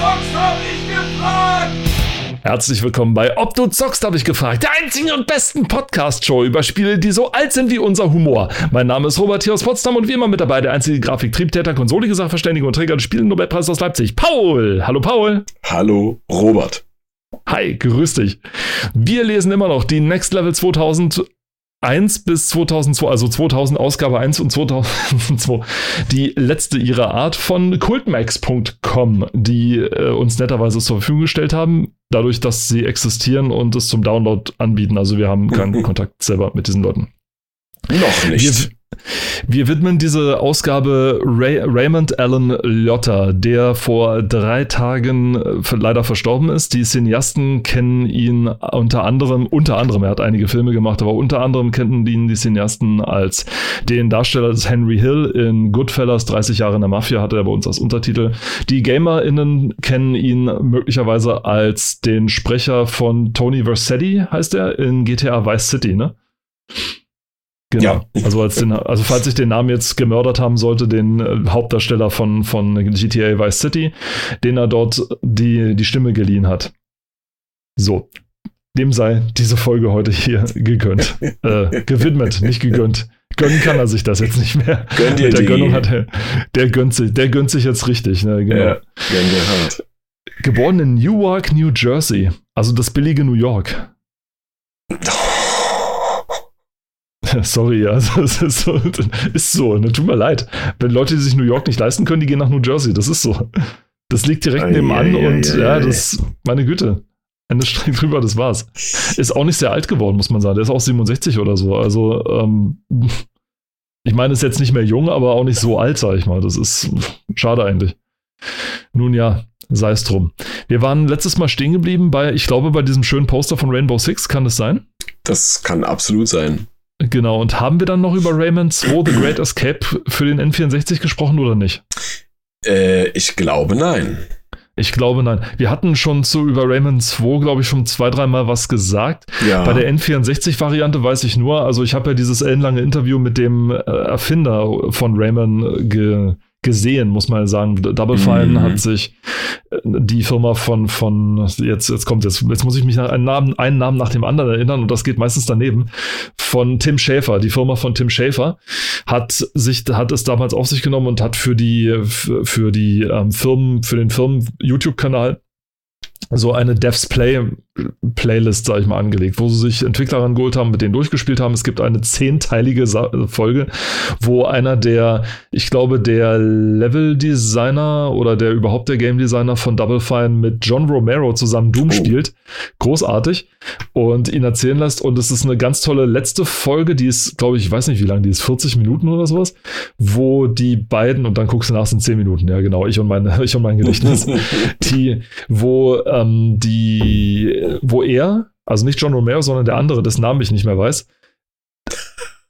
zockst, hab ich gefragt! Herzlich willkommen bei Ob du zockst, habe ich gefragt. Der einzigen und besten Podcast-Show über Spiele, die so alt sind wie unser Humor. Mein Name ist Robert hier aus Potsdam und wie immer mit dabei der einzige Grafiktriebtäter, konsolige Sachverständige und Träger des Spielen-Nobelpreis aus Leipzig, Paul. Hallo Paul. Hallo Robert. Hi, grüß dich. Wir lesen immer noch die Next Level 2000 1 bis 2002, also 2000 Ausgabe 1 und 2002, die letzte ihrer Art von cultmax.com, die äh, uns netterweise zur Verfügung gestellt haben, dadurch, dass sie existieren und es zum Download anbieten. Also wir haben keinen Kontakt selber mit diesen Leuten. Noch nicht. Wir, wir widmen diese Ausgabe Ray Raymond Allen Liotta, der vor drei Tagen äh, leider verstorben ist. Die Cineasten kennen ihn unter anderem, unter anderem, er hat einige Filme gemacht, aber unter anderem kennen ihn die Cineasten als den Darsteller des Henry Hill in Goodfellas, 30 Jahre in der Mafia, hatte er bei uns als Untertitel. Die GamerInnen kennen ihn möglicherweise als den Sprecher von Tony Versetti, heißt er, in GTA Vice City, ne? Genau. Ja. Also, als den, also falls ich den Namen jetzt gemördert haben sollte, den äh, Hauptdarsteller von, von GTA Vice City, den er dort die, die Stimme geliehen hat. So. Dem sei diese Folge heute hier gegönnt. äh, gewidmet, nicht gegönnt. Gönnen kann er sich das jetzt nicht mehr. Gönn dir Mit der die. Gönnung hat er, der gönnt sich, der gönnt sich jetzt richtig, ne? Genau. Ja, gönn dir hart. Geboren in Newark, New Jersey. Also das billige New York. Sorry, also es ist so, ist so, ne? tut mir leid. Wenn Leute, die sich New York nicht leisten können, die gehen nach New Jersey, das ist so. Das liegt direkt Ei, nebenan ei, und ei, ja, das, meine Güte. Ende Strich drüber, das war's. Ist auch nicht sehr alt geworden, muss man sagen. Der ist auch 67 oder so. Also, ähm, ich meine, ist jetzt nicht mehr jung, aber auch nicht so alt, sag ich mal. Das ist schade eigentlich. Nun ja, sei es drum. Wir waren letztes Mal stehen geblieben bei, ich glaube, bei diesem schönen Poster von Rainbow Six, kann es sein? Das kann absolut sein. Genau, und haben wir dann noch über Rayman 2 The Great Escape für den N64 gesprochen oder nicht? Äh, ich glaube nein. Ich glaube nein. Wir hatten schon zu über Rayman 2, glaube ich, schon zwei, dreimal was gesagt. Ja. Bei der N64-Variante weiß ich nur, also ich habe ja dieses ellenlange Interview mit dem äh, Erfinder von Rayman ge gesehen, muss man sagen. Double Fine Mhm. hat sich äh, die Firma von, von jetzt, jetzt kommt jetzt, jetzt muss ich mich nach einen Namen, einen Namen nach dem anderen erinnern und das geht meistens daneben, von Tim Schäfer, die Firma von Tim Schäfer, hat sich, hat es damals auf sich genommen und hat für die, für, für die ähm, Firmen, für den Firmen YouTube-Kanal so eine Devs Play Playlist, sag ich mal, angelegt, wo sie sich Entwickler rangeholt haben, mit denen durchgespielt haben. Es gibt eine zehnteilige Sa Folge, wo einer der, ich glaube, der Level-Designer oder der überhaupt der Game-Designer von Double Fine mit John Romero zusammen Doom Oh. spielt. Großartig. Und ihn erzählen lässt. Und es ist eine ganz tolle letzte Folge, die ist, glaube ich, ich weiß nicht, wie lang die ist, 40 Minuten oder sowas, wo die beiden, und dann guckst du nach, sind 10 Minuten, ja genau, ich und mein, ich und mein Gedächtnis die, wo ähm, die, wo er, also nicht John Romero, sondern der andere, dessen Namen ich nicht mehr weiß,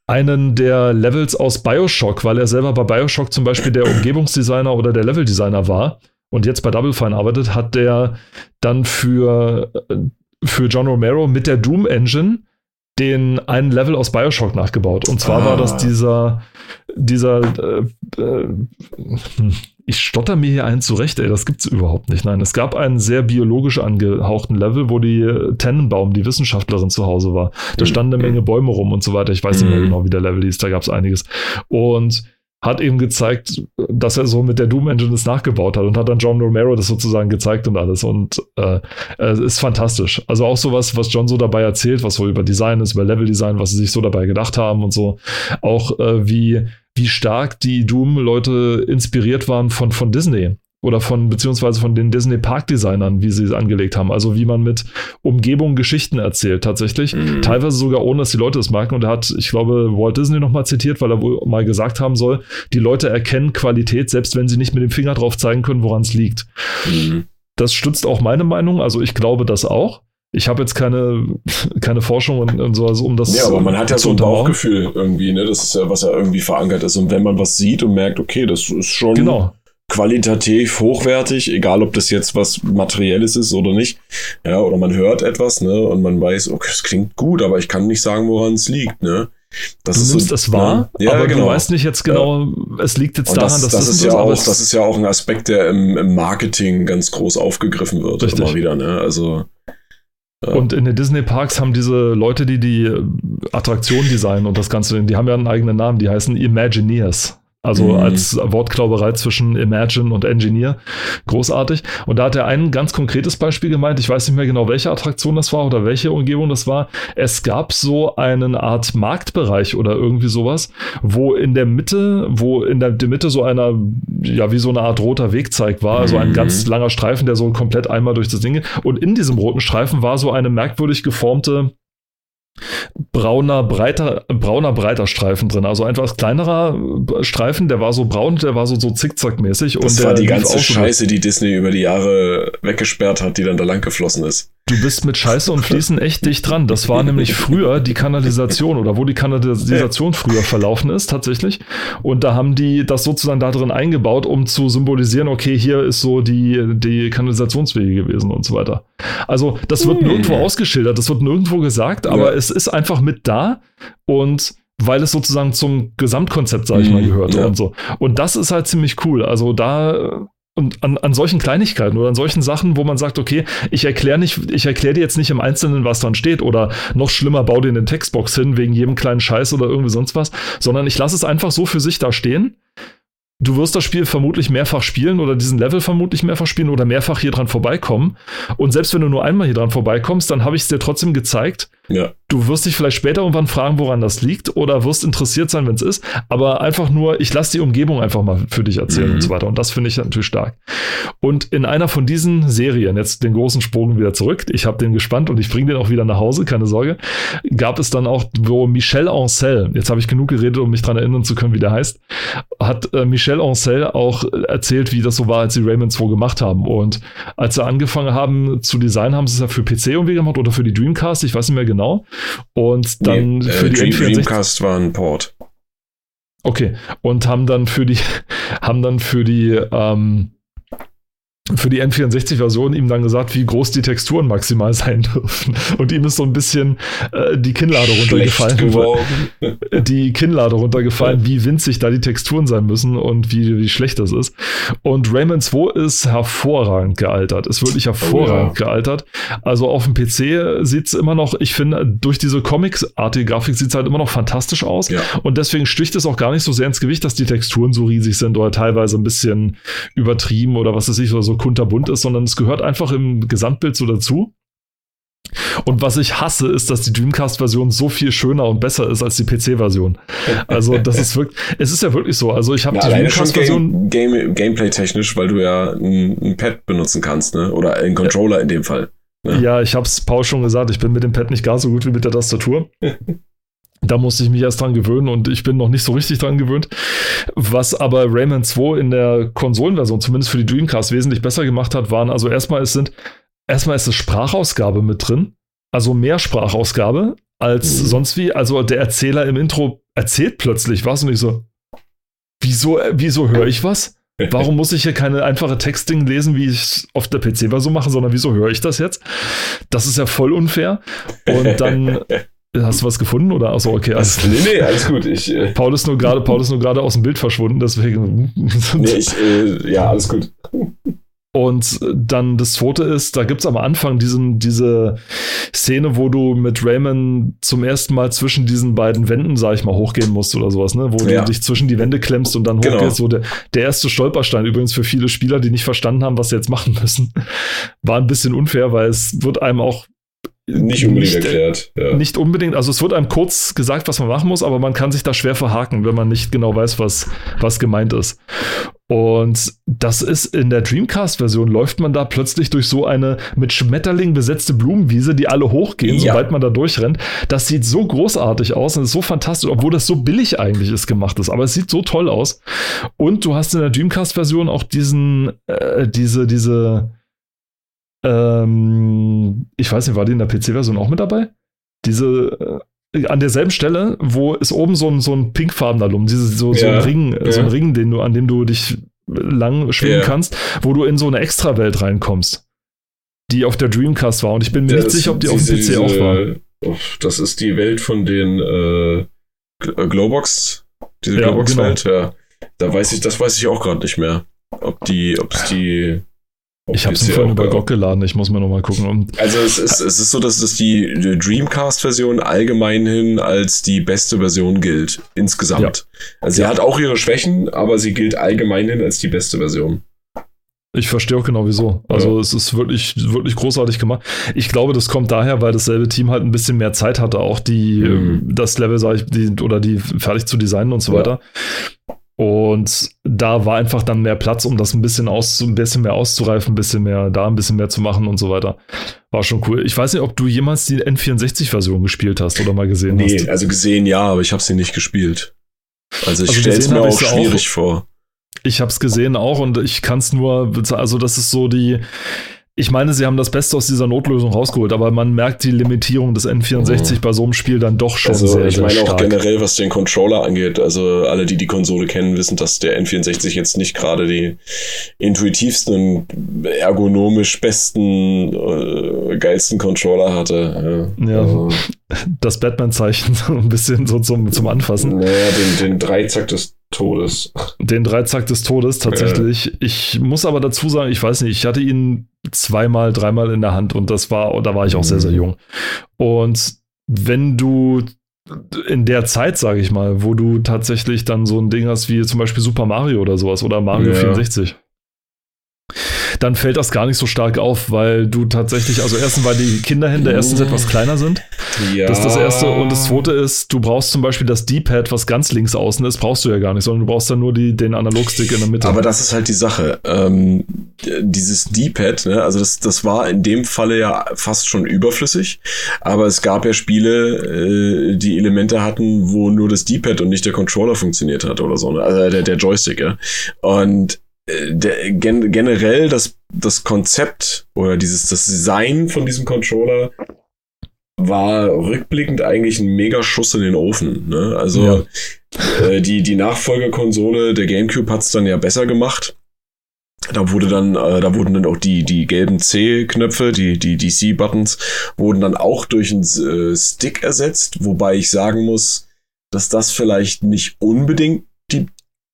einen der Levels aus Bioshock, weil er selber bei Bioshock zum Beispiel der Umgebungsdesigner oder der Leveldesigner war und jetzt bei Double Fine arbeitet, hat der dann für, äh, für John Romero mit der Doom Engine den einen Level aus Bioshock nachgebaut. Und zwar Ah. war das dieser, dieser, äh, äh, ich stotter mir hier einen zurecht, ey, das gibt's überhaupt nicht. Nein, es gab einen sehr biologisch angehauchten Level, wo die äh, Tennenbaum, die Wissenschaftlerin zu Hause war. Da Mhm. standen eine Menge Bäume rum und so weiter. Ich weiß nicht mehr Mhm. genau, wie der Level hieß, da gab's einiges. Und hat eben gezeigt, dass er so mit der Doom Engine das nachgebaut hat und hat dann John Romero das sozusagen gezeigt und alles und äh, es ist fantastisch. Also auch sowas, was John so dabei erzählt, was so über Design ist, über Level-Design, was sie sich so dabei gedacht haben und so. Auch äh, wie, wie stark die Doom-Leute inspiriert waren von, von Disney oder von, beziehungsweise von den Disney Park-Designern, wie sie es angelegt haben. Also wie man mit Umgebung Geschichten erzählt, tatsächlich. Mhm. Teilweise sogar ohne, dass die Leute es merken. Und er hat, ich glaube, Walt Disney nochmal zitiert, weil er wohl mal gesagt haben soll, die Leute erkennen Qualität, selbst wenn sie nicht mit dem Finger drauf zeigen können, woran es liegt. Mhm. Das stützt auch meine Meinung. Also ich glaube das auch. Ich habe jetzt keine, keine Forschung und, und so, also um das Ja, aber man hat ja zu so ein. Bauchgefühl irgendwie, ne? Das ist ja, was ja irgendwie verankert ist. Und wenn man was sieht und merkt, okay, das ist schon Genau. qualitativ hochwertig, egal ob das jetzt was Materielles ist oder nicht. Ja, oder man hört etwas, ne? Und man weiß, okay, es klingt gut, aber ich kann nicht sagen, woran es liegt, ne? Das du ist nimmst so, es wahr, ja, aber genau. du weißt nicht jetzt genau, es liegt jetzt Und daran, das, dass das, das, ist ja auch, das ist ja auch ein Aspekt, der im, im Marketing ganz groß aufgegriffen wird. Richtig. Immer wieder, ne? Also. Und in den Disney-Parks haben diese Leute, die die äh, Attraktion designen und das Ganze, die haben ja einen eigenen Namen, die heißen Imagineers. Also Mhm. als Wortklauberei zwischen Imagine und Engineer. Großartig. Und da hat er ein ganz konkretes Beispiel gemeint. Ich weiß nicht mehr genau, welche Attraktion das war oder welche Umgebung das war. Es gab so einen Art Marktbereich oder irgendwie sowas, wo in der Mitte, wo in der, der Mitte so einer, ja, wie so eine Art roter Wegzeig war. Also ein Mhm. ganz langer Streifen, der so komplett einmal durch das Ding geht. Und in diesem roten Streifen war so eine merkwürdig geformte brauner, breiter, brauner, breiter Streifen drin. Also ein etwas kleinerer äh, Streifen, der war so braun, der war so, so zickzackmäßig. das und war der die ganze Scheiße, die Disney über die Jahre weggesperrt hat, die dann da lang geflossen ist. Du bist mit Scheiße und Fließen echt dicht dran. Das war nämlich früher die Kanalisation oder wo die Kanalisation früher verlaufen ist, tatsächlich. Und da haben die das sozusagen da drin eingebaut, um zu symbolisieren, okay, hier ist so die, die Kanalisationswege gewesen und so weiter. Also, das wird nirgendwo ausgeschildert, das wird nirgendwo gesagt, aber Ja. es ist einfach mit da und weil es sozusagen zum Gesamtkonzept, sage ich mal, Mhm, gehört ja. und so. Und das ist halt ziemlich cool. Also da und an, an solchen Kleinigkeiten oder an solchen Sachen, wo man sagt, okay, ich erkläre ich erkläre dir jetzt nicht im Einzelnen, was dran steht oder noch schlimmer, bau dir eine Textbox hin wegen jedem kleinen Scheiß oder irgendwie sonst was, sondern ich lasse es einfach so für sich da stehen. Du wirst das Spiel vermutlich mehrfach spielen oder diesen Level vermutlich mehrfach spielen oder mehrfach hier dran vorbeikommen. Und selbst wenn du nur einmal hier dran vorbeikommst, dann habe ich es dir trotzdem gezeigt. Ja. Du wirst dich vielleicht später irgendwann fragen, woran das liegt oder wirst interessiert sein, wenn es ist. Aber einfach nur, ich lasse die Umgebung einfach mal für dich erzählen Mhm. und so weiter. Und das finde ich natürlich stark. Und in einer von diesen Serien, jetzt den großen Sprung wieder zurück, ich habe den gespannt und ich bringe den auch wieder nach Hause, keine Sorge, gab es dann auch, wo Michel Ancel, jetzt habe ich genug geredet, um mich daran erinnern zu können, wie der heißt, hat äh, Michel Ancel auch erzählt, wie das so war, als sie Rayman 2 gemacht haben. Und als sie angefangen haben zu designen, haben sie es ja für PC irgendwie gemacht oder für die Dreamcast, ich weiß nicht mehr genau. Und dann Nee, für äh, die Dream, N64. Dreamcast war ein Port. Okay. Und haben dann für die, haben dann für die, ähm, für die N64-Version ihm dann gesagt, wie groß die Texturen maximal sein dürfen. Und ihm ist so ein bisschen äh, die Kinnlade runtergefallen. Die Kinnlade runtergefallen, wie winzig da die Texturen sein müssen und wie, wie schlecht das ist. Und Rayman 2 ist hervorragend gealtert. Ist wirklich hervorragend gealtert. Also auf dem PC sieht es immer noch, ich finde, durch diese Comics-artige Grafik sieht es halt immer noch fantastisch aus. Ja. Und deswegen sticht es auch gar nicht so sehr ins Gewicht, dass die Texturen so riesig sind oder teilweise ein bisschen übertrieben oder was weiß ich, oder so kunterbunt ist, sondern es gehört einfach im Gesamtbild so dazu. Und was ich hasse, ist, dass die Dreamcast-Version so viel schöner und besser ist als die PC-Version. Also, das ist wirklich, es ist ja wirklich so. Also, ich habe Ja, die Dreamcast-Version. Game, Game, Gameplay-technisch, weil du ja ein, ein Pad benutzen kannst, ne? Oder einen Controller in dem Fall. ne? Ja, ich habe es Paul schon gesagt, ich bin mit dem Pad nicht gar so gut wie mit der Tastatur. Da musste ich mich erst dran gewöhnen und ich bin noch nicht so richtig dran gewöhnt. Was aber Rayman 2 in der Konsolenversion, zumindest für die Dreamcast, wesentlich besser gemacht hat, waren also erstmal, es sind, erstmal ist es Sprachausgabe mit drin. Also mehr Sprachausgabe als Mhm. sonst wie. Also der Erzähler im Intro erzählt plötzlich was und ich so, wieso, wieso höre ich was? Warum muss ich hier keine einfache Textding lesen, wie ich es auf der PC-Version mache, sondern wieso höre ich das jetzt? Das ist ja voll unfair. Und dann hast du was gefunden oder achso, okay. Also, nee, nee, alles gut. Ich, äh, Paul ist nur gerade, Paul ist nur gerade aus dem Bild verschwunden, deswegen. nee, ich, äh, ja, alles gut. Und dann das zweite ist, da gibt es am Anfang diesen, diese Szene, wo du mit Rayman zum ersten Mal zwischen diesen beiden Wänden, sag ich mal, hochgehen musst oder sowas, ne? Wo Ja. du dich zwischen die Wände klemmst und dann Genau. hochgehst. So der, der erste Stolperstein übrigens für viele Spieler, die nicht verstanden haben, was sie jetzt machen müssen, war ein bisschen unfair, weil es wird einem auch Nicht unbedingt nicht, erklärt. Ja. Nicht unbedingt, also es wird einem kurz gesagt, was man machen muss, aber man kann sich da schwer verhaken, wenn man nicht genau weiß, was, was gemeint ist. Und das ist in der Dreamcast-Version, läuft man da plötzlich durch so eine mit Schmetterlingen besetzte Blumenwiese, die alle hochgehen, Ja. sobald man da durchrennt. Das sieht so großartig aus und ist so fantastisch, obwohl das so billig eigentlich ist gemacht ist, aber es sieht so toll aus. Und du hast in der Dreamcast-Version auch diesen, äh, diese, diese, ähm, ich weiß nicht, war die in der PC-Version auch mit dabei? Diese, äh, an derselben Stelle, wo ist oben so ein, so ein pinkfarbener Lumen, diese, so, so ein Ring, ja. so ein Ring, den du, an dem du dich lang schwingen Ja. kannst, wo du in so eine Extrawelt reinkommst, die auf der Dreamcast war. Und ich bin mir nicht sicher, ob die auf dem diese- PC auch war. diese- oh, Das ist die Welt von den, äh, äh, Glowbox, diese Glowbox-Welt, ja. Da weiß ich, das weiß ich auch gerade nicht mehr. Ob die, ob es die. Ich habe es vorhin über GOG geladen, ich muss mir nochmal gucken. Und Also es ist, es ist so, dass es die Dreamcast-Version allgemein hin als die beste Version gilt, insgesamt. Also sie hat auch ihre Schwächen, aber sie gilt allgemein hin als die beste Version. Ich verstehe auch genau wieso. Also Ja. es ist wirklich, wirklich großartig gemacht. Ich glaube, das kommt daher, weil dasselbe Team halt ein bisschen mehr Zeit hatte, auch die, Mhm. das Level, sag ich, die, oder die fertig zu designen und so Ja. weiter. Und da war einfach dann mehr Platz, um das ein bisschen aus, ein bisschen mehr auszureifen, ein bisschen mehr da, ein bisschen mehr zu machen und so weiter. War schon cool. Ich weiß nicht, ob du jemals die N64-Version gespielt hast oder mal gesehen Nee, hast. also gesehen ja, aber ich habe sie nicht gespielt. Also ich Also stelle es mir auch sie auch. schwierig vor. Ich habe es gesehen auch und ich kann es nur, also das ist so die, ich meine, sie haben das Beste aus dieser Notlösung rausgeholt, aber man merkt die Limitierung des N64 Mhm. bei so einem Spiel dann doch schon Also sehr, ich sehr meine auch stark. generell, was den Controller angeht. Also alle, die die Konsole kennen, wissen, dass der N64 jetzt nicht gerade die intuitivsten und ergonomisch besten, äh, geilsten Controller hatte. Ja. Also, Das Batman-Zeichen so ein bisschen so zum, zum Anfassen. naja, den, den Dreizack des Todes. Den Dreizack des Todes tatsächlich. Ich muss aber dazu sagen, ich weiß nicht, ich hatte ihn zweimal, dreimal in der Hand und das war, da war ich auch sehr, sehr Mhm. jung. Und wenn du in der Zeit, sage ich mal, wo du tatsächlich dann so ein Ding hast wie zum Beispiel Super Mario oder sowas oder Mario Ja. 64, dann fällt das gar nicht so stark auf, weil du tatsächlich, also erstens, weil die Kinderhände erstens Mhm. etwas kleiner sind. Ja. Das ist das erste. Und das zweite ist, du brauchst zum Beispiel das D-Pad, was ganz links außen ist, brauchst du ja gar nicht, sondern du brauchst dann nur die, den Analogstick in der Mitte. Aber das ist halt die Sache. Ähm, dieses D-Pad, ne, also das, das war in dem Falle ja fast schon überflüssig. Aber es gab ja Spiele, äh, die Elemente hatten, wo nur das D-Pad und nicht der Controller funktioniert hat oder so. Ne? Also der, der Joystick, ja. Und der, gen, generell das, das Konzept oder dieses das Design von diesem Controller war rückblickend eigentlich ein mega Schuss in den Ofen. Ne? Also äh, die, die Nachfolgerkonsole der GameCube hat's dann ja besser gemacht. Da wurde dann, äh, da wurden dann auch die, die gelben C-Knöpfe, die, die DC-Buttons, wurden dann auch durch einen äh, Stick ersetzt, wobei ich sagen muss, dass das vielleicht nicht unbedingt die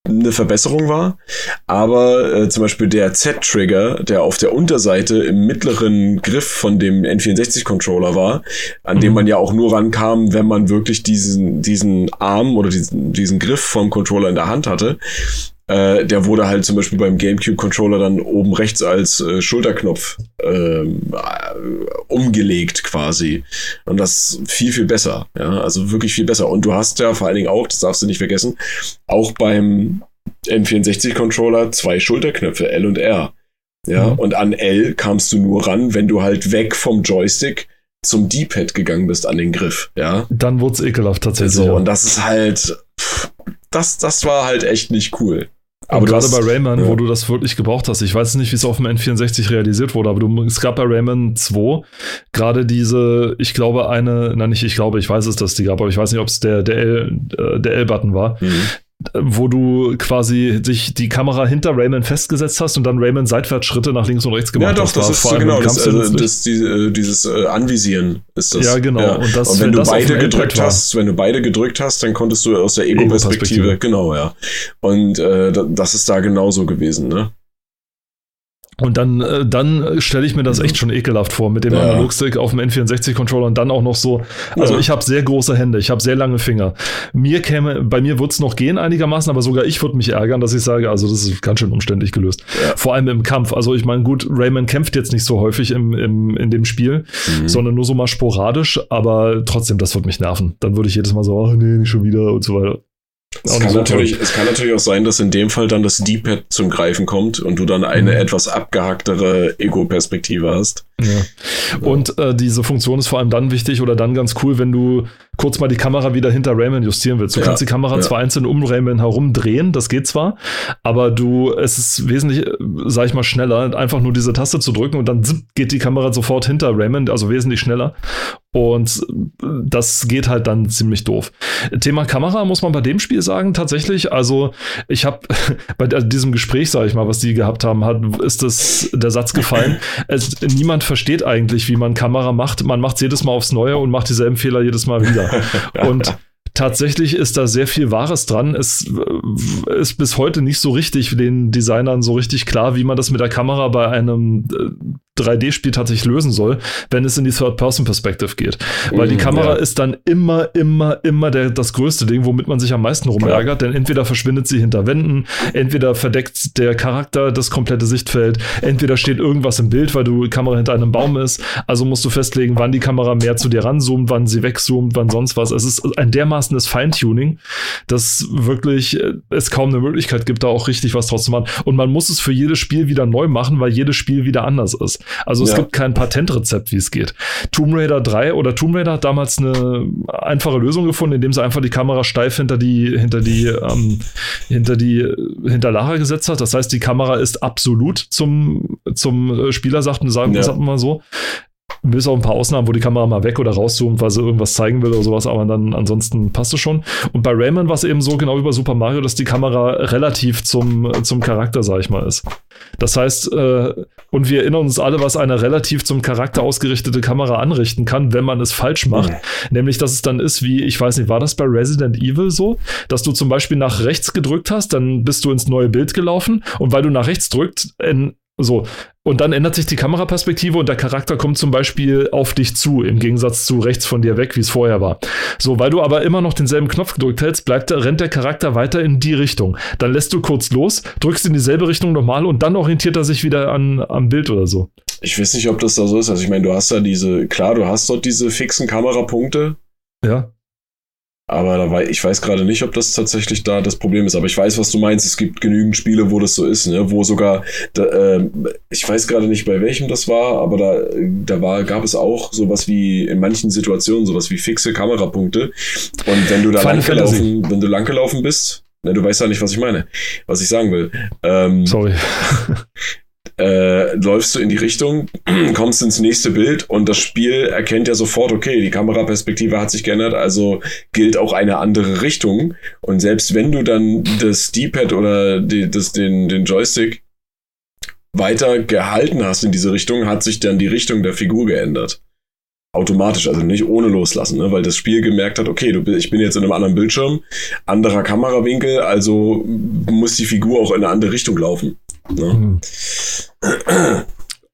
eine Verbesserung war, aber äh, zum Beispiel der Z-Trigger, der auf der Unterseite im mittleren Griff von dem N64-Controller war, an dem Mhm. man ja auch nur rankam, wenn man wirklich diesen, diesen Arm oder diesen, diesen Griff vom Controller in der Hand hatte, äh, der wurde halt zum Beispiel beim GameCube-Controller dann oben rechts als äh, Schulterknopf ähm, äh, umgelegt quasi. Und das viel, viel besser. Ja, also wirklich viel besser. Und du hast ja vor allen Dingen auch, das darfst du nicht vergessen, auch beim N64-Controller zwei Schulterknöpfe, L und R. Ja, Mhm. und an L kamst du nur ran, wenn du halt weg vom Joystick zum D-Pad gegangen bist an den Griff. Ja, dann wurde es ekelhaft tatsächlich. so, ja. und das ist halt, pff, das, das war halt echt nicht cool. Aber gerade bei Rayman, ja. wo du das wirklich gebraucht hast, ich weiß nicht, wie es auf dem N64 realisiert wurde, aber du, es gab bei Rayman 2 gerade diese, ich glaube, eine, nein, nicht ich glaube, ich weiß es, dass die gab, aber ich weiß nicht, ob es der, der L, äh, der L-Button war, Mhm. Wo du quasi dich die Kamera hinter Rayman festgesetzt hast und dann Rayman Seitwärtsschritte nach links und rechts gemacht Ja, doch, hast. das War ist so genau, das, also, das, die, äh, dieses äh, Anvisieren ist das. Ja, genau. Und das- Und wenn, wenn du das beide gedrückt hast, wenn du beide gedrückt hast, dann konntest du aus der Ego-Perspektive. Ego-Perspektive, genau, ja. Und äh, da- das ist da genauso gewesen, ne? Und dann, äh, dann stelle ich mir das echt schon ekelhaft vor mit dem Ja. Analogstick auf dem N64-Controller und dann auch noch so. Also Ja. ich habe sehr große Hände, ich habe sehr lange Finger. Mir käme, bei mir wird es noch gehen einigermaßen, aber sogar ich würde mich ärgern, dass ich sage, also das ist ganz schön umständlich gelöst. Ja. Vor allem im Kampf. Also ich meine, gut, Rayman kämpft jetzt nicht so häufig im, im, in dem Spiel, Mhm. sondern nur so mal sporadisch, aber trotzdem, das wird mich nerven. Dann würde ich jedes Mal so, ach nee, nicht schon wieder und so weiter. Es kann, so natürlich, es kann natürlich auch sein, dass in dem Fall dann das D-Pad zum Greifen kommt und du dann eine Mhm. etwas abgehacktere Ego-Perspektive hast. Ja. Und äh, diese Funktion ist vor allem dann wichtig oder dann ganz cool, wenn du kurz mal die Kamera wieder hinter Rayman justieren willst. Du Ja, kannst die Kamera ja. zwar einzeln um Rayman herum drehen, das geht zwar, aber du, es ist wesentlich, äh, sag ich mal, schneller, einfach nur diese Taste zu drücken und dann zipp, geht die Kamera sofort hinter Rayman, also wesentlich schneller. Und äh, das geht halt dann ziemlich doof. Thema Kamera muss man bei dem Spiel sagen, tatsächlich. Also, ich habe bei diesem Gespräch, sage ich mal, was die gehabt haben, hat, ist das der Satz gefallen. es, niemand versteht eigentlich, wie man Kamera macht. Man macht es jedes Mal aufs Neue und macht dieselben Fehler jedes Mal wieder. Und tatsächlich ist da sehr viel Wahres dran. Es äh, ist bis heute nicht so richtig den Designern so richtig klar, wie man das mit der Kamera bei einem äh, 3D-Spiel tatsächlich lösen soll, wenn es in die Third-Person-Perspective geht. Weil die Mm, Kamera ja. ist dann immer, immer, immer der, das größte Ding, womit man sich am meisten rumärgert, denn entweder verschwindet sie hinter Wänden, entweder verdeckt der Charakter das komplette Sichtfeld, entweder steht irgendwas im Bild, weil die Kamera hinter einem Baum ist, also musst du festlegen, wann die Kamera mehr zu dir ranzoomt, wann sie wegzoomt, wann sonst was. Es ist ein dermaßenes Feintuning, dass wirklich äh, es kaum eine Möglichkeit gibt, da auch richtig was draus zu machen. Und man muss es für jedes Spiel wieder neu machen, weil jedes Spiel wieder anders ist. Also es Ja. gibt kein Patentrezept, wie es geht. Tomb Raider 3 oder Tomb Raider hat damals eine einfache Lösung gefunden, indem sie einfach die Kamera steif hinter die, hinter die, ähm, hinter die, hinter Lara gesetzt hat. Das heißt, die Kamera ist absolut zum, zum äh, Spieler, sagten, sagen, Ja. sagen wir mal so. Bis auf ein paar Ausnahmen, wo die Kamera mal weg oder rauszoomt, weil sie irgendwas zeigen will oder sowas, aber dann ansonsten passt es schon. Und bei Rayman war es eben so, genau wie bei Super Mario, dass die Kamera relativ zum, zum Charakter, sag ich mal, ist. Das heißt, äh, und wir erinnern uns alle, was eine relativ zum Charakter ausgerichtete Kamera anrichten kann, wenn man es falsch macht. Mhm. Nämlich, dass es dann ist wie, ich weiß nicht, war das bei Resident Evil so, dass du zum Beispiel nach rechts gedrückt hast, dann bist du ins neue Bild gelaufen und weil du nach rechts drückt, in, so, und dann ändert sich die Kameraperspektive und der Charakter kommt zum Beispiel auf dich zu, im Gegensatz zu rechts von dir weg, wie es vorher war. So, weil du aber immer noch denselben Knopf gedrückt hältst, bleibt, der- rennt der Charakter weiter in die Richtung. Dann lässt du kurz los, drückst in dieselbe Richtung nochmal und dann orientiert er sich wieder an, am Bild oder so. Ich weiß nicht, ob das da so ist. Also ich meine, du hast da diese, klar, du hast dort diese fixen Kamerapunkte, Ja. Aber da wei- ich weiß gerade nicht, ob das tatsächlich da das Problem ist. Aber ich weiß, was du meinst. Es gibt genügend Spiele, wo das so ist, ne? wo sogar, da, ähm, ich weiß gerade nicht, bei welchem das war, aber da, da war, gab es auch sowas wie in manchen Situationen sowas wie fixe Kamerapunkte. Und wenn du da langgelaufen, wenn du langgelaufen bist, ne, du weißt ja nicht, was ich meine, was ich sagen will. Ähm, Sorry. äh, läufst du in die Richtung, kommst ins nächste Bild und das Spiel erkennt ja sofort, okay, die Kameraperspektive hat sich geändert, also gilt auch eine andere Richtung. Und selbst wenn du dann das D-Pad oder die, das, den, den Joystick weiter gehalten hast in diese Richtung, hat sich dann die Richtung der Figur geändert. Automatisch, also nicht ohne loslassen, ne? weil das Spiel gemerkt hat, okay, du, ich bin jetzt in einem anderen Bildschirm, anderer Kamerawinkel, also muss die Figur auch in eine andere Richtung laufen. Ne? Mhm.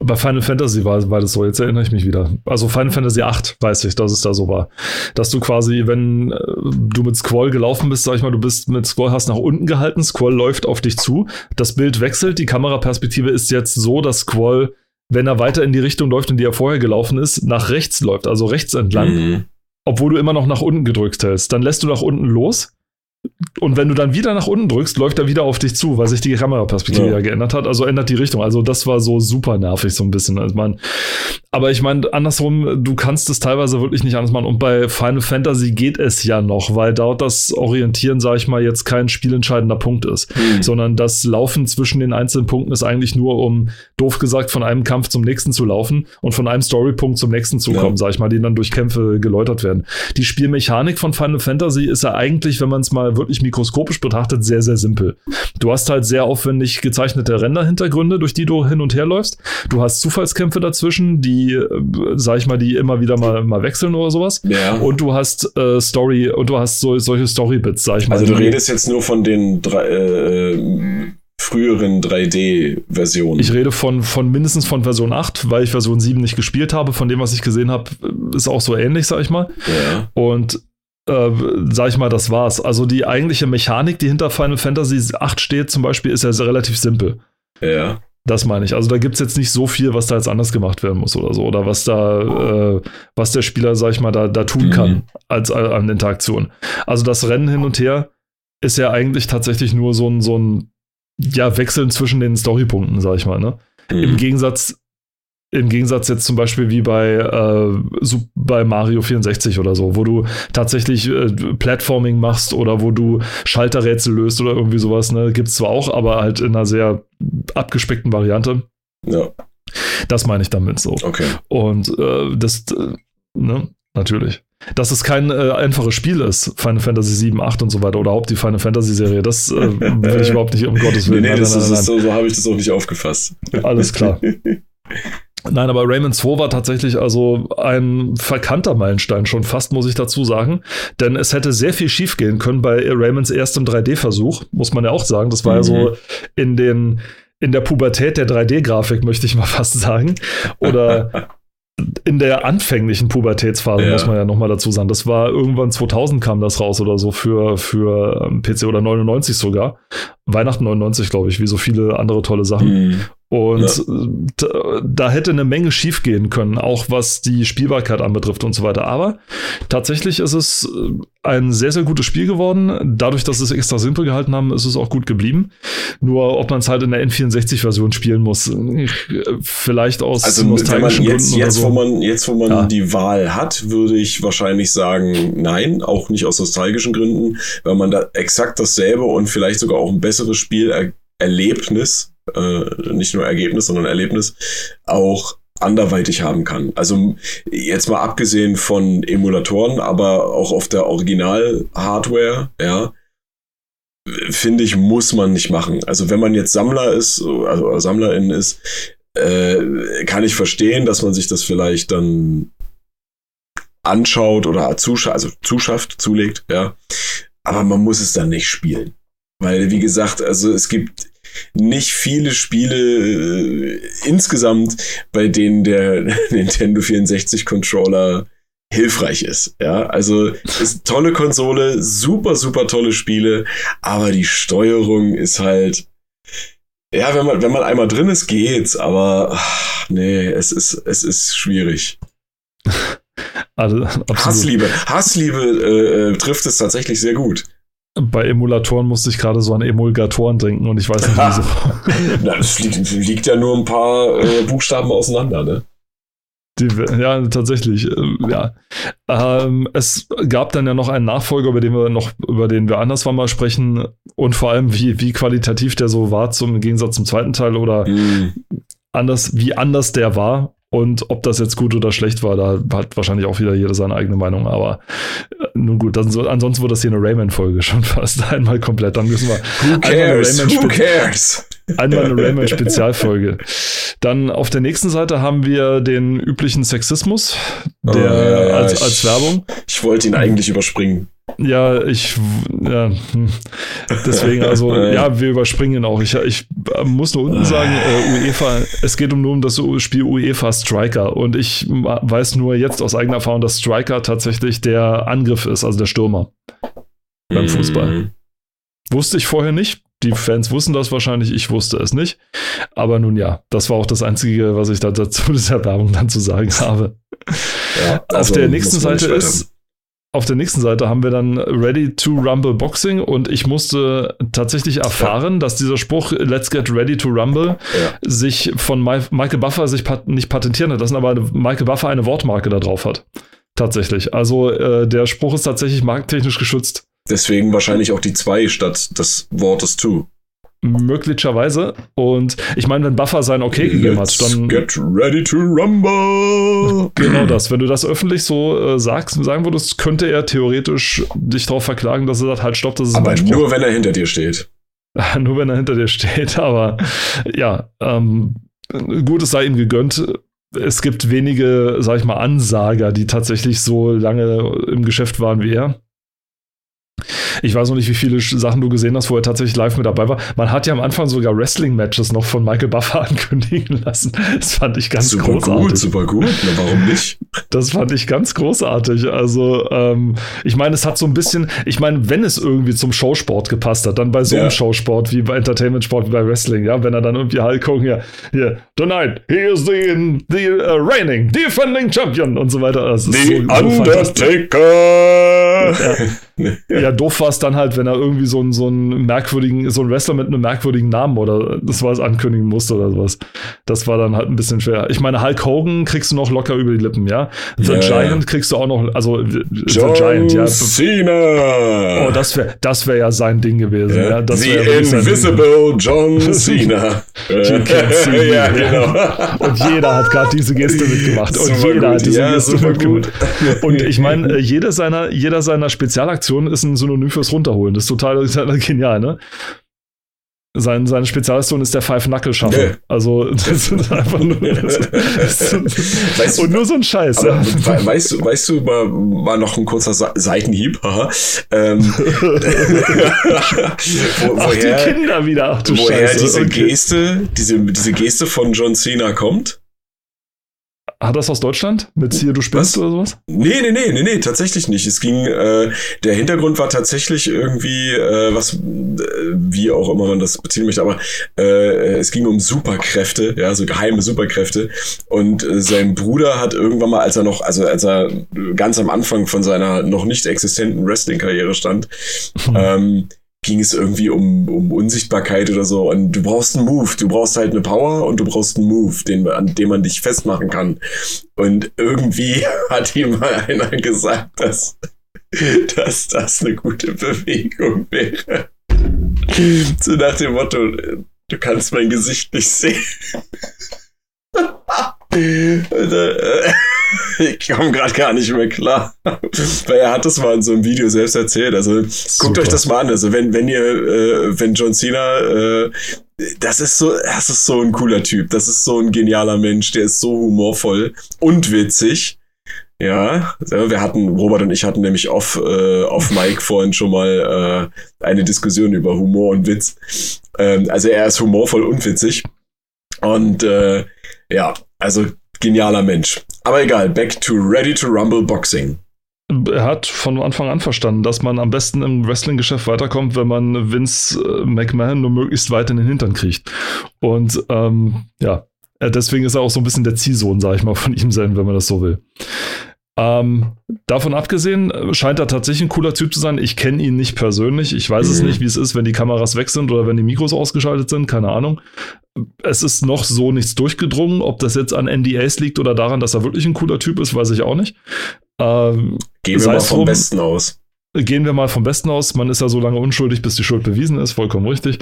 Bei Final Fantasy war, war das so, jetzt erinnere ich mich wieder. Also Final Fantasy 8 weiß ich, dass es da so war. Dass du quasi, wenn äh, du mit Squall gelaufen bist, sag ich mal, du bist mit Squall, hast nach unten gehalten, Squall läuft auf dich zu, das Bild wechselt, die Kameraperspektive ist jetzt so, dass Squall, wenn er weiter in die Richtung läuft, in die er vorher gelaufen ist, nach rechts läuft, also rechts entlang, Mhm. obwohl du immer noch nach unten gedrückt hältst. Dann lässt du nach unten los. Und wenn du dann wieder nach unten drückst, läuft er wieder auf dich zu, weil sich die Kameraperspektive Ja. ja geändert hat. Also ändert die Richtung. Also das war so super nervig so ein bisschen. Also man, aber ich meine, andersrum, du kannst es teilweise wirklich nicht anders machen. Und bei Final Fantasy geht es ja noch, weil dort das Orientieren, sag ich mal, jetzt kein spielentscheidender Punkt ist. Mhm. Sondern das Laufen zwischen den einzelnen Punkten ist eigentlich nur, um, doof gesagt, von einem Kampf zum nächsten zu laufen und von einem Storypunkt zum nächsten zu Ja. kommen, sag ich mal, die dann durch Kämpfe geläutert werden. Die Spielmechanik von Final Fantasy ist ja eigentlich, wenn man es mal wirklich mikroskopisch betrachtet, sehr, sehr simpel. Du hast halt sehr aufwendig gezeichnete Render-Hintergründe, durch die du hin und her läufst. Du hast Zufallskämpfe dazwischen, die, äh, sag ich mal, die immer wieder mal, mal wechseln oder sowas. Ja. Und du hast äh, Story und du hast so, solche Story-Bits, sag ich mal. also du redest jetzt nur von den drei, äh, früheren 3D-Versionen. Ich rede von, von mindestens von Version 8, weil ich Version 7 nicht gespielt habe. Von dem, was ich gesehen habe, ist auch so ähnlich, sag ich mal. Ja. Und äh, sag ich mal, das war's. Also die eigentliche Mechanik, die hinter Final Fantasy 8 steht, zum Beispiel, ist ja relativ simpel. Ja. Das meine ich. Also da gibt es jetzt nicht so viel, was da jetzt anders gemacht werden muss oder so. Oder was da, äh, was der Spieler, sag ich mal, da, da tun Mhm. kann als äh, an Interaktion. Also das Rennen hin und her ist ja eigentlich tatsächlich nur so ein, so ein ja, Wechseln zwischen den Storypunkten, sag ich mal, ne? Im Mhm. Gegensatz, im Gegensatz jetzt zum Beispiel wie bei, äh, bei Mario 64 oder so, wo du tatsächlich äh, Platforming machst oder wo du Schalterrätsel löst oder irgendwie sowas, ne? Gibt's zwar auch, aber halt in einer sehr abgespeckten Variante. Ja, Das meine ich damit so. okay. Und äh, das, äh, ne, natürlich. Dass es kein äh, einfaches Spiel ist, Final Fantasy 7, 8 und so weiter, oder überhaupt die Final Fantasy Serie, das äh, will ich überhaupt nicht, um Gottes Nee, Willen. nee, Nein, das nein, ist, nein, so, so habe ich das auch nicht aufgefasst. Alles klar. Nein, aber Rayman 2 war tatsächlich also ein verkannter Meilenstein, schon fast, muss ich dazu sagen. Denn es hätte sehr viel schiefgehen können bei Raymonds erstem 3D-Versuch, muss man ja auch sagen. Das war mhm. ja so mhm. in den in der Pubertät der 3D-Grafik, möchte ich mal fast sagen. Oder in der anfänglichen Pubertätsphase, ja. muss man ja nochmal dazu sagen. Das war irgendwann 2000 kam das raus oder so für, für ähm, PC oder 99 sogar. Weihnachten 99, glaube ich, wie so viele andere tolle Sachen. Mhm. Und ja. da hätte eine Menge schiefgehen können, auch was die Spielbarkeit anbetrifft und so weiter. Aber tatsächlich ist es äh, ein sehr, sehr gutes Spiel geworden. Dadurch, dass sie es extra simpel gehalten haben, ist es auch gut geblieben. Nur, ob man es halt in der N64-Version spielen muss, vielleicht aus also, nostalgischen jetzt, Gründen. Jetzt, so. wo man, jetzt, wo man ja. die Wahl hat, würde ich wahrscheinlich sagen, nein, auch nicht aus nostalgischen Gründen, weil man da exakt dasselbe und vielleicht sogar auch ein besseres Spielerlebnis äh, nicht nur Ergebnis, sondern Erlebnis, auch anderweitig haben kann. Also jetzt mal abgesehen von Emulatoren, aber auch auf der Original-Hardware, ja, finde ich, muss man nicht machen. Also wenn man jetzt Sammler ist, also Sammlerin ist, äh, kann ich verstehen, dass man sich das vielleicht dann anschaut oder zuschafft, also zuschafft, zulegt, ja. Aber man muss es dann nicht spielen. Weil, wie gesagt, also es gibt nicht viele Spiele äh, insgesamt, bei denen der Nintendo 64 Controller hilfreich ist. Ja, also ist tolle Konsole, super, super tolle Spiele, aber die Steuerung ist halt, ja, wenn man, wenn man einmal drin ist, geht's, aber ach, nee, es ist, es ist schwierig. Also, Hassliebe, Hassliebe äh, äh, trifft es tatsächlich sehr gut. Bei Emulatoren musste ich gerade so an Emulgatoren denken und ich weiß nicht, wieso. Das liegt, liegt, ja nur ein paar äh, Buchstaben auseinander, ne? Die, ja, tatsächlich. Äh, ja. Ähm, es gab dann ja noch einen Nachfolger, über den wir noch, über den wir anders mal sprechen und vor allem, wie, wie qualitativ der so war zum im Gegensatz zum zweiten Teil oder mm. anders, wie anders der war. Und ob das jetzt gut oder schlecht war, da hat wahrscheinlich auch wieder jeder seine eigene Meinung. Aber äh, nun gut, dann so, ansonsten wird das hier eine Rayman-Folge schon fast einmal komplett. Dann müssen wir. Who cares? Who cares? Einmal eine Rayman-Spezialfolge. Dann auf der nächsten Seite haben wir den üblichen Sexismus, der oh, ja, als, als Werbung. Ich wollte ihn eigentlich überspringen. Ja, ich, ja, deswegen, also, ja, wir überspringen auch. Ich, ich muss nur unten sagen, äh, UEFA, es geht um nur um das Spiel UEFA Striker und ich weiß nur jetzt aus eigener Erfahrung, dass Striker tatsächlich der Angriff ist, also der Stürmer beim Fußball. Mhm. Wusste ich vorher nicht. Die Fans wussten das wahrscheinlich, ich wusste es nicht. Aber nun ja, das war auch das Einzige, was ich da dazu dieser Werbung dann zu sagen habe. Ja, also Auf der nächsten Seite ist auf der nächsten Seite haben wir dann Ready to Rumble Boxing und ich musste tatsächlich erfahren, ja. dass dieser Spruch Let's get ready to rumble ja. sich von Michael Buffer sich pat nicht patentieren hat lassen, aber Michael Buffer eine Wortmarke da drauf hat. Tatsächlich. Also äh, der Spruch ist tatsächlich markttechnisch geschützt. Deswegen wahrscheinlich auch die zwei statt des Wortes to. Möglicherweise. Und ich meine, wenn Buffer sein Okay gegeben Let's hat, dann. Get ready to rumble! Genau das. Wenn du das öffentlich so äh, sagst, sagen würdest, könnte er theoretisch dich darauf verklagen, dass er sagt, halt, stopp, das ist Aber nur, wenn er hinter dir steht. nur, wenn er hinter dir steht. Aber ja, ähm, gut, es sei ihm gegönnt. Es gibt wenige, sag ich mal, Ansager, die tatsächlich so lange im Geschäft waren wie er. Ich weiß noch nicht, wie viele Sachen du gesehen hast, wo er tatsächlich live mit dabei war. Man hat ja am Anfang sogar Wrestling-Matches noch von Michael Buffer ankündigen lassen. Das fand ich ganz super großartig. Gut, super gut, Na, warum nicht? Das fand ich ganz großartig. Also, ähm, ich meine, es hat so ein bisschen, ich meine, wenn es irgendwie zum Showsport gepasst hat, dann bei so einem ja. Showsport wie bei Entertainment-Sport, wie bei Wrestling, ja, wenn er dann irgendwie Hulk Hogan, ja, hier, tonight, he is the, the uh, reigning, defending champion und so weiter. Das ist the so, Undertaker! Ja. ja, doof war es dann halt, wenn er irgendwie so einen, so einen merkwürdigen, so einen Wrestler mit einem merkwürdigen Namen oder das war es ankündigen musste oder sowas. Das war dann halt ein bisschen schwer. Ich meine, Hulk Hogan kriegst du noch locker über die Lippen, ja. The yeah. Giant kriegst du auch noch, also John The Giant, ja. Cena! Oh, das wäre das wär ja sein Ding gewesen. Yeah. Ja, das The Invisible John Cena. ja, genau. Und jeder hat gerade diese Geste mitgemacht. Und super jeder gut. hat diese ja, Geste mitgemacht. Und ich meine, äh, jeder seiner, jeder seiner Spezialaktionen ist ein Synonym fürs Runterholen. Das ist total, total genial, ne? Sein, seine Spezialstation ist der Five-Knuckle-Shuffle. Nee. Also, das ist einfach nur. Das, Weißt du- und nur so ein Scheiß. Aber Ja. we- weißt du, weißt du, mal, mal noch ein kurzer Seitenhieb. Ähm, wo, Ach, die woher, Kinder wieder. Ach du woher Scheiße. diese okay. Geste, diese, diese Geste von John Cena kommt? Hat das aus Deutschland? Mit hier, du spinnst Was? oder sowas? Nee, nee, nee, nee, nee, tatsächlich nicht. Es ging, äh, der Hintergrund war tatsächlich irgendwie, äh, was, äh, wie auch immer man das beziehen möchte, aber äh, es ging um Superkräfte, ja, so geheime Superkräfte. Und äh, sein Bruder hat irgendwann mal, als er noch, also als er ganz am Anfang von seiner noch nicht existenten Wrestling-Karriere stand, ähm, ging es irgendwie um, um Unsichtbarkeit oder so. Und du brauchst einen Move. Du brauchst halt eine Power und du brauchst einen Move, den, an dem man dich festmachen kann. Und irgendwie hat ihm mal einer gesagt, dass, dass das eine gute Bewegung wäre. So nach dem Motto, du kannst mein Gesicht nicht sehen. Und, äh, ich komme gerade gar nicht mehr klar. Weil er hat das mal in so einem Video selbst erzählt. Also guckt Super. euch das mal an. Also wenn, wenn ihr, äh, wenn John Cena, äh, das ist so, das ist so ein cooler Typ. Das ist so ein genialer Mensch. Der ist so humorvoll und witzig. Ja, wir hatten, Robert und ich hatten nämlich off, äh, off Mike vorhin schon mal äh, eine Diskussion über Humor und Witz. Ähm, also er ist humorvoll und witzig. Und äh, ja, also genialer Mensch. Aber egal, back to Ready to Rumble Boxing. Er hat von Anfang an verstanden, dass man am besten im Wrestling-Geschäft weiterkommt, wenn man Vince äh, McMahon nur möglichst weit in den Hintern kriegt. Und ähm, ja, äh, deswegen ist er auch so ein bisschen der Ziehsohn, sag ich mal, von ihm sein, wenn man das so will. Ähm, davon abgesehen, äh, scheint er tatsächlich ein cooler Typ zu sein. Ich kenne ihn nicht persönlich. Ich weiß es Mhm. nicht, wie es ist, wenn die Kameras weg sind oder wenn die Mikros ausgeschaltet sind. Keine Ahnung. Es ist noch so nichts durchgedrungen. Ob das jetzt an NDAs liegt oder daran, dass er wirklich ein cooler Typ ist, weiß ich auch nicht. Ähm, Gehen wir mal es vom drum. Besten aus. Gehen wir mal vom Besten aus. Man ist ja so lange unschuldig, bis die Schuld bewiesen ist. Vollkommen richtig.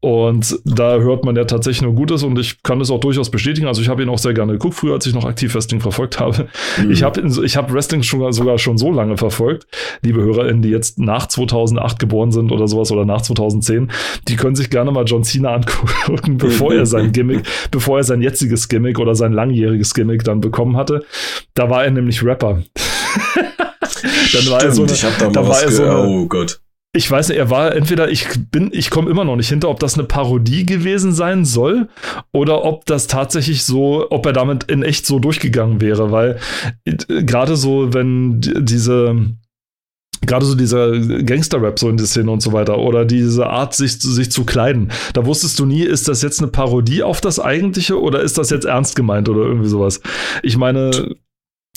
Und da hört man ja tatsächlich nur Gutes und ich kann das auch durchaus bestätigen. Also ich habe ihn auch sehr gerne geguckt, früher, als ich noch aktiv Wrestling verfolgt habe. Mhm. Ich habe ich hab Wrestling schon, sogar schon so lange verfolgt. Liebe HörerInnen, die jetzt nach 2008 geboren sind oder sowas oder nach 2010, die können sich gerne mal John Cena angucken, bevor er sein Gimmick, bevor er sein jetziges Gimmick oder sein langjähriges Gimmick dann bekommen hatte. Da war er nämlich Rapper. dann war er Stimmt, so eine, ich habe da mal da war was er so eine- Oh Gott. ich weiß nicht, er war entweder, ich bin, ich komme immer noch nicht hinter, ob das eine Parodie gewesen sein soll oder ob das tatsächlich so, ob er damit in echt so durchgegangen wäre, weil äh, gerade so, wenn diese, gerade so dieser Gangster-Rap so in die Szene und so weiter oder diese Art, sich, sich zu kleiden, da wusstest du nie, ist das jetzt eine Parodie auf das Eigentliche oder ist das jetzt ernst gemeint oder irgendwie sowas. Ich meine,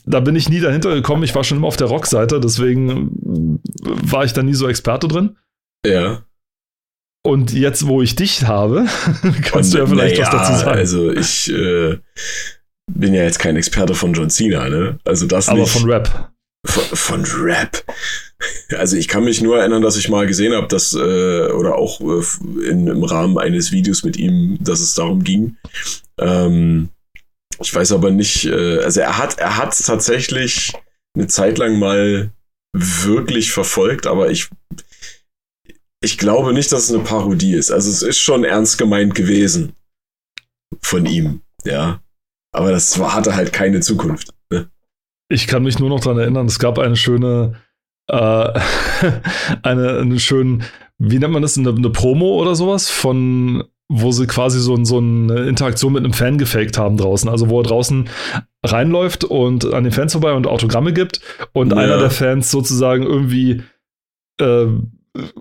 da bin ich nie dahinter gekommen. Ich war schon immer auf der Rockseite, deswegen war ich da nie so Experte drin. Ja. Und jetzt, wo ich dich habe, kannst du ja Und, vielleicht naja, was dazu sagen. Also ich äh, bin ja jetzt kein Experte von John Cena, ne? Also das Aber nicht. von Rap. Von, von Rap. Also ich kann mich nur erinnern, dass ich mal gesehen habe, dass, äh, oder auch äh, in, im Rahmen eines Videos mit ihm, dass es darum ging. Ähm, ich weiß aber nicht, äh, also er hat, er hat tatsächlich eine Zeit lang mal wirklich verfolgt, aber ich, ich glaube nicht, dass es eine Parodie ist. Also es ist schon ernst gemeint gewesen von ihm, ja. Aber das war, hatte halt keine Zukunft. Ne? Ich kann mich nur noch daran erinnern, es gab eine schöne, äh, eine, einen schönen, wie nennt man das, eine, eine Promo oder sowas von, wo sie quasi so, so eine Interaktion mit einem Fan gefaked haben draußen. Also wo er draußen reinläuft und an den Fans vorbei und Autogramme gibt und Ja. einer der Fans sozusagen irgendwie äh,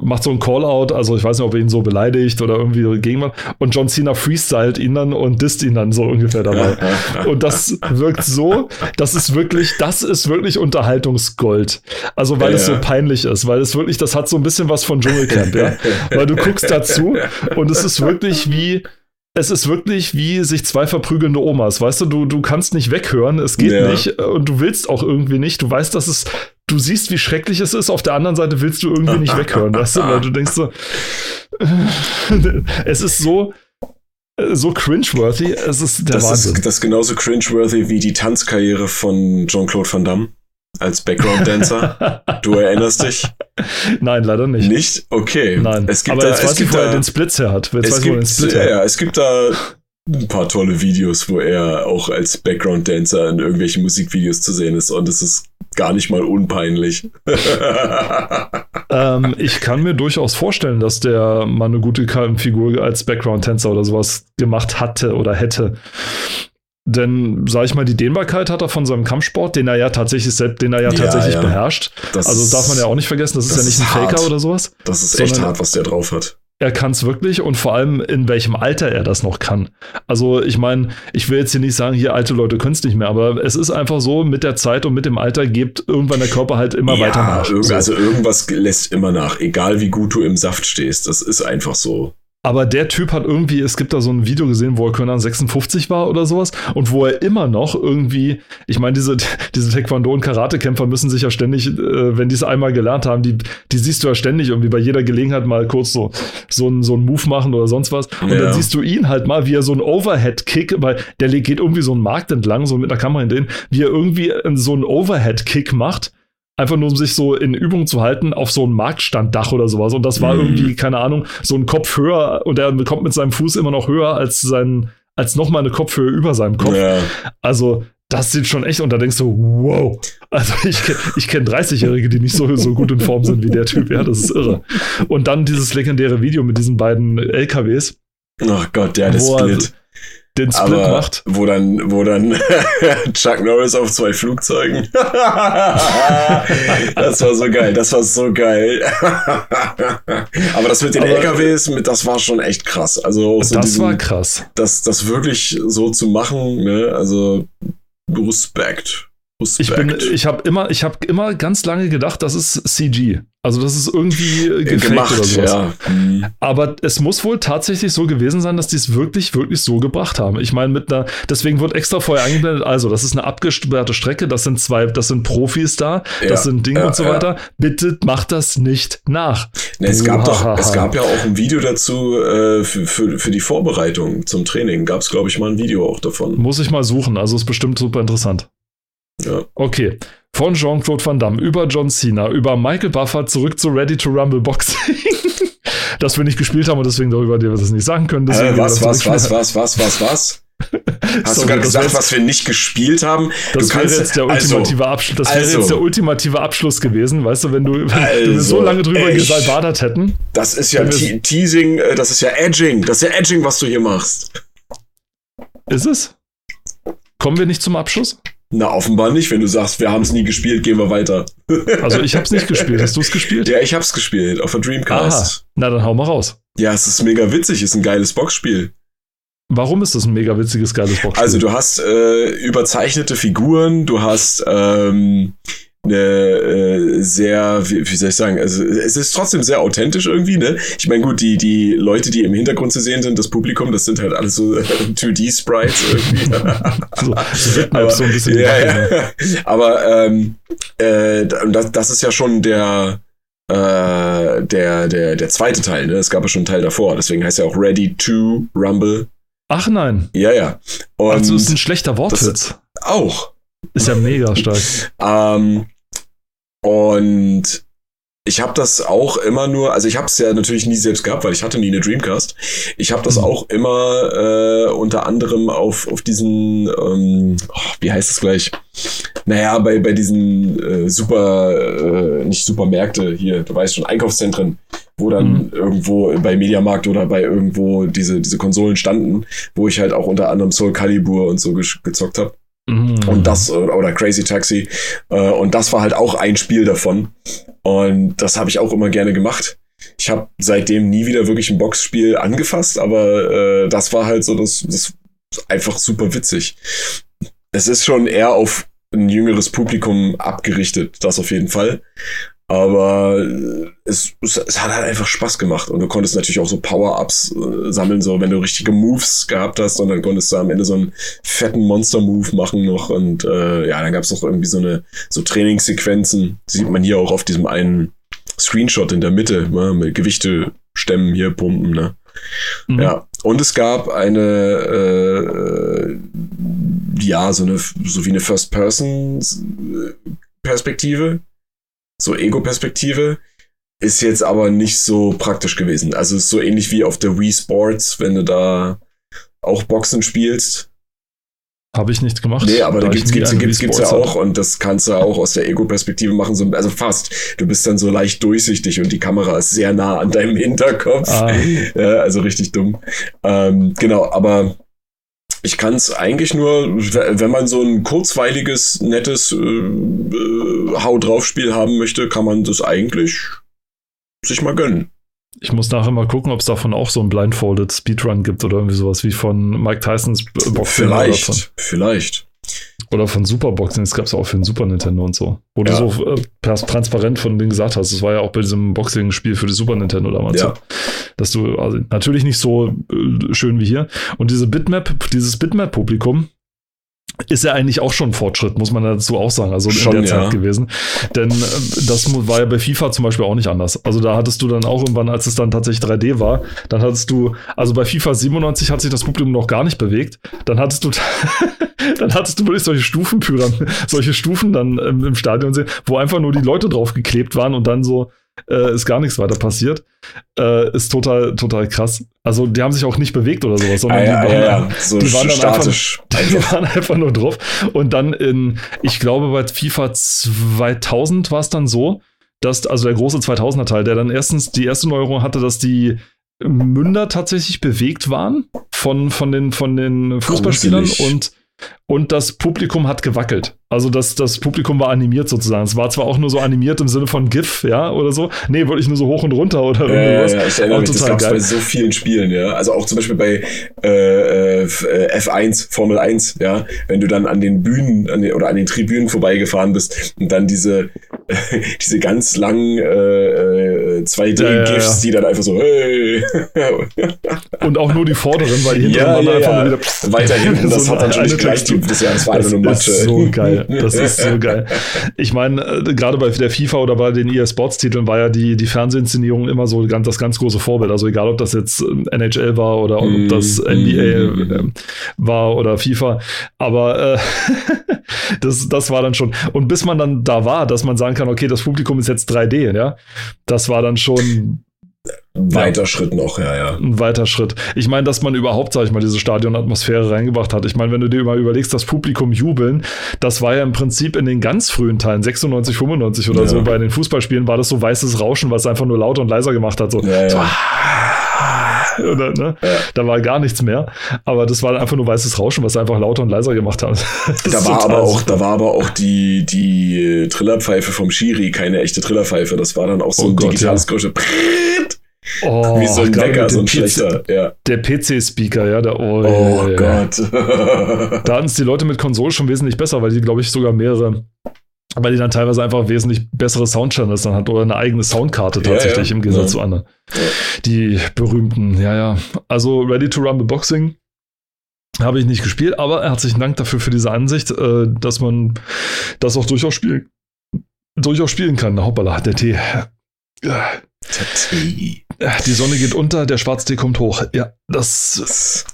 macht so ein Call-out, also ich weiß nicht, ob er ihn so beleidigt oder irgendwie gegen und John Cena freestylt ihn dann und disst ihn dann so ungefähr dabei. Und das wirkt so, das ist wirklich, das ist wirklich Unterhaltungsgold. Also weil Ja, es so peinlich ist, weil es wirklich, das hat so ein bisschen was von Dschungelcamp, ja. Weil du guckst dazu und es ist wirklich wie, es ist wirklich wie sich zwei verprügelnde Omas, weißt du, du, du kannst nicht weghören, es geht Ja. nicht und du willst auch irgendwie nicht, du weißt, dass es, du siehst, wie schrecklich es ist, auf der anderen Seite willst du irgendwie nicht weghören, weißt du, weil du denkst so, es ist so, so cringeworthy, es ist der Das Wahnsinn. ist, das ist genauso cringeworthy wie die Tanzkarriere von Jean-Claude Van Damme. als Background-Dancer? du erinnerst dich? Nein, leider nicht. Nicht? Okay. Nein. Es gibt Aber da, jetzt es weiß ich, gibt wo er den Splits her hat. Jetzt es weiß ich, wo er den gibt, Split ja, her ja, es gibt da ein paar tolle Videos, wo er auch als Background-Dancer in irgendwelchen Musikvideos zu sehen ist und es ist gar nicht mal unpeinlich. Ähm, ich kann mir durchaus vorstellen, dass der mal eine gute Figur als Background-Tänzer oder sowas gemacht hatte oder hätte. Denn, sag ich mal, die Dehnbarkeit hat er von seinem Kampfsport, den er ja tatsächlich selbst, den er ja Ja, tatsächlich ja. beherrscht. Das Also darf man ja auch nicht vergessen, das ist das ja nicht ein ist Faker hart. oder sowas. Das ist echt hart, was der drauf hat. Er kann es wirklich und vor allem in welchem Alter er das noch kann. Also ich meine, ich will jetzt hier nicht sagen, hier alte Leute können es nicht mehr, aber es ist einfach so, mit der Zeit und mit dem Alter gibt irgendwann der Körper halt immer weiter nach. also irgendwas lässt immer nach, egal wie gut du im Saft stehst. Das ist einfach so. Aber der Typ hat irgendwie, es gibt da so ein Video gesehen, wo er Conan 56 war oder sowas und wo er immer noch irgendwie, ich meine, diese, diese Taekwondo- und Karatekämpfer müssen sich ja ständig, äh, wenn die es einmal gelernt haben, die, die siehst du ja ständig irgendwie bei jeder Gelegenheit mal kurz so, so einen so einen Move machen oder sonst was. Und Ja. dann siehst du ihn halt mal, wie er so einen Overhead-Kick, weil der geht irgendwie so einen Markt entlang, so mit einer Kamera hinter ihn, wie er irgendwie so einen Overhead-Kick macht. Einfach nur, um sich so in Übung zu halten auf so ein Marktstanddach oder sowas. Und das war Mhm. irgendwie, keine Ahnung, so ein Kopf höher und er kommt mit seinem Fuß immer noch höher als sein, als nochmal eine Kopfhöhe über seinem Kopf. Ja. Also, das sieht schon echt, und da denkst du, wow. Also, ich, ich kenne 30-Jährige, die nicht so, so gut in Form sind wie der Typ. Ja, das ist irre. Und dann dieses legendäre Video mit diesen beiden LKWs, Ach Gott, der, Wo er Split. Den Split Aber macht. wo dann, wo dann Chuck Norris auf zwei Flugzeugen. das war so geil, das war so geil. Aber das mit den Aber- LKWs, das war schon echt krass. Also so das diesen, war krass. das, das wirklich so zu machen, ne? Also Respekt. Ich bin, ich habe immer, ich habe immer ganz lange gedacht, das ist CG. Also das ist irgendwie äh, gemacht, oder sowas. ja. Aber es muss wohl tatsächlich so gewesen sein, dass die es wirklich, wirklich so gebracht haben. Ich meine, mit einer, deswegen wird extra vorher eingeblendet, also das ist eine abgesperrte Strecke, das sind zwei, das sind Profis da, Ja, das sind Dinge ja, und so weiter. Bitte macht das nicht nach. Ne, es gab doch, es gab ja auch ein Video dazu äh, für, für, für die Vorbereitung zum Training. Gab es, glaube ich, mal ein Video auch davon. Muss ich mal suchen, also ist bestimmt super interessant. Ja. Okay. Von Jean-Claude Van Damme über John Cena, über Michael Buffer zurück zu Ready to Rumble Boxing. das wir nicht gespielt haben und deswegen darüber dir wir das nicht sagen können. Äh, was, wir was, das was, was, was, was, was? Hast Sorry, du gerade gesagt, was wir nicht gespielt haben? Das du wäre kannst jetzt der also, ultimative Abschluss. Das wäre also. jetzt der ultimative Abschluss gewesen, weißt du, wenn du, wenn wir Also, so lange drüber echt. gebadert hätten. Das ist ja wir- Te Teasing, äh, das ist ja Edging. Das ist ja Edging, was du hier machst. Ist es? Kommen wir nicht zum Abschluss? Na, offenbar nicht. Wenn du sagst, wir haben es nie gespielt, gehen wir weiter. Also ich habe es nicht gespielt. Hast du es gespielt? Ja, ich hab's gespielt auf der Aha. Dreamcast. Na dann hau mal raus. Ja, es ist mega witzig, ist ein geiles Boxspiel. Warum ist das ein mega witziges, geiles Boxspiel? Also du hast äh, überzeichnete Figuren, du hast ähm, äh, sehr, wie, wie soll ich sagen, also es ist trotzdem sehr authentisch irgendwie, ne? Ich meine, gut, die, die Leute, die im Hintergrund zu sehen sind, das Publikum, das sind halt alles so 2D-Sprites irgendwie. so, Bitmaps, so ein bisschen. ja, Waffe, ne? ja. Aber ähm, äh, das, das ist ja schon der äh, der, der, der zweite Teil, ne? Es gab ja schon einen Teil davor, deswegen heißt er auch Ready to Rumble. Ach nein. Ja, ja. Und Also ist ein schlechter Wortwitz. auch. Ist ja mega stark. Ähm, und ich habe das auch immer nur, also ich habe es ja natürlich nie selbst gehabt, weil ich hatte nie eine Dreamcast. Ich habe das Mhm. auch immer äh, unter anderem auf, auf diesen, ähm, oh, wie heißt es gleich? Naja, bei, bei diesen äh, super, äh, nicht Supermärkte hier, du weißt schon, Einkaufszentren, wo dann Mhm. irgendwo bei Mediamarkt oder bei irgendwo diese, diese Konsolen standen, wo ich halt auch unter anderem Soul Calibur und so gezockt habe. Und das, oder oder Crazy Taxi. Äh, Und das war halt auch ein Spiel davon. Und das habe ich auch immer gerne gemacht. Ich habe seitdem nie wieder wirklich ein Boxspiel angefasst, aber äh, das war halt so das, das einfach super witzig. Es ist schon eher auf ein jüngeres Publikum abgerichtet, das auf jeden Fall. Aber äh, es, es, es hat halt einfach Spaß gemacht. Und du konntest natürlich auch so Power-Ups äh, sammeln, so wenn du richtige Moves gehabt hast. Und dann konntest du am Ende so einen fetten Monster-Move machen noch. Und äh, ja, dann gab es noch irgendwie so eine so Trainingssequenzen, sieht man hier auch auf diesem einen Screenshot in der Mitte, ne, mit Gewichte stemmen hier, pumpen, ne? Mhm. Ja, und es gab eine, äh, ja, so eine, so wie eine First-Person Perspektive, so Ego-Perspektive. Ist jetzt aber nicht so praktisch gewesen. Also ist so ähnlich wie auf der Wii Sports, wenn du da auch Boxen spielst. Habe ich nicht gemacht. Nee, aber da, gibt's, gibt's, gibt's, gibt's ja auch und das kannst du auch aus der Ego-Perspektive machen, so, also fast. Du bist dann so leicht durchsichtig und die Kamera ist sehr nah an deinem Hinterkopf. Ah. Ja, also richtig dumm. Ähm, genau, aber ich kann es eigentlich nur, wenn man so ein kurzweiliges, nettes äh, äh, Hau drauf Spiel haben möchte, kann man das eigentlich sich mal gönnen. Ich muss nachher mal gucken, ob es davon auch so ein Blindfolded Speedrun gibt oder irgendwie sowas wie von Mike Tysons Boxing. Vielleicht, vielleicht. Oder von Superboxing, das gab es auch für den Super Nintendo und so. Wo ja. du so äh, transparent von denen gesagt hast, das war ja auch bei diesem Boxing-Spiel für die Super Nintendo damals. Ja. So, dass du, also natürlich nicht so äh, schön wie hier. Und diese Bitmap, dieses Bitmap-Publikum, ist ja eigentlich auch schon ein Fortschritt, muss man dazu auch sagen, also schon, in der ja. Zeit gewesen. Denn äh, das war ja bei FIFA zum Beispiel auch nicht anders. Also da hattest du dann auch irgendwann, als es dann tatsächlich 3D war, dann hattest du, also bei FIFA 97 hat sich das Publikum noch gar nicht bewegt. Dann hattest du, dann hattest du wirklich solche Stufenführer, solche Stufen dann im, im Stadion sehen, wo einfach nur die Leute drauf geklebt waren und dann so äh, ist gar nichts weiter passiert. Äh, ist total, total krass. Also die haben sich auch nicht bewegt oder sowas, sondern ah, ja, die, waren, ja, ja. So die waren statisch. Einfach, die waren einfach nur drauf. Und dann in, ich glaube, bei FIFA 2000 war es dann so, dass, also der große 2000er Teil, der dann erstens die erste Neuerung hatte, dass die Münder tatsächlich bewegt waren von, von den, von den Fußballspielern und und das Publikum hat gewackelt. Also das, das Publikum war animiert sozusagen. Es war zwar auch nur so animiert im Sinne von GIF, ja, oder so. Nee, wirklich nur so hoch und runter oder ja, irgendwas. Ja, ich erinnere mich, das gab's bei so vielen Spielen, ja. Also auch zum Beispiel bei äh, äh F1, Formel 1, ja. Wenn du dann an den Bühnen an den, oder an den Tribünen vorbeigefahren bist und dann diese, äh, diese ganz langen äh, 2D-GIFs, die dann einfach so, hey. und auch nur die vorderen, weil die hinteren waren einfach nur wieder weiter hinten. Das so hat dann schon gleich die, das, ja, das war das nur Matsche. ist so geil. Das ist so geil. Ich meine, äh, gerade bei der FIFA oder bei den EA Sports Titeln war ja die, die Fernsehenszenierung immer so ganz, das ganz große Vorbild. Also egal, ob das jetzt ähm, NHL war oder ob mm, das NBA mm. äh, war oder FIFA. Aber äh, das, das war dann schon. Und bis man dann da war, dass man sagen kann, okay, das Publikum ist jetzt 3D, ja, das war dann schon weiter ja. Schritt noch, ja, ja. Ein weiter Schritt. Ich meine, dass man überhaupt, sag ich mal, diese Stadionatmosphäre reingebracht hat. Ich meine, wenn du dir mal überlegst, das Publikum jubeln, das war ja im Prinzip in den ganz frühen Teilen, 96, 95 oder ja. so, bei den Fußballspielen war das so weißes Rauschen, was einfach nur lauter und leiser gemacht hat. So, ja, so oder, ne? Ja. Da war gar nichts mehr. Aber das war einfach nur weißes Rauschen, was einfach lauter und leiser gemacht hat. Da war, aber auch, da war aber auch die, die Trillerpfeife vom Schiri keine echte Trillerpfeife. Das war dann auch so oh ein Gott, digitales ja. Geräusch. Oh, Wie so ein Wecker, so ein schlechter. Ja. Der PC-Speaker, ja. Der, oh, oh ja, Gott. da hatten es die Leute mit Konsole schon wesentlich besser, weil die, glaube ich, sogar mehrere weil die dann teilweise einfach wesentlich bessere Soundchannels dann hat oder eine eigene Soundkarte tatsächlich ja, ja. im Gegensatz ja. zu anderen. Die berühmten, ja, ja. Also Ready to Rumble Boxing habe ich nicht gespielt, aber herzlichen Dank dafür für diese Ansicht, äh, dass man das auch durchaus spielen, durchaus spielen kann. Hoppala, der Tee. Die Sonne geht unter, der Schwarztee kommt hoch. Ja, das.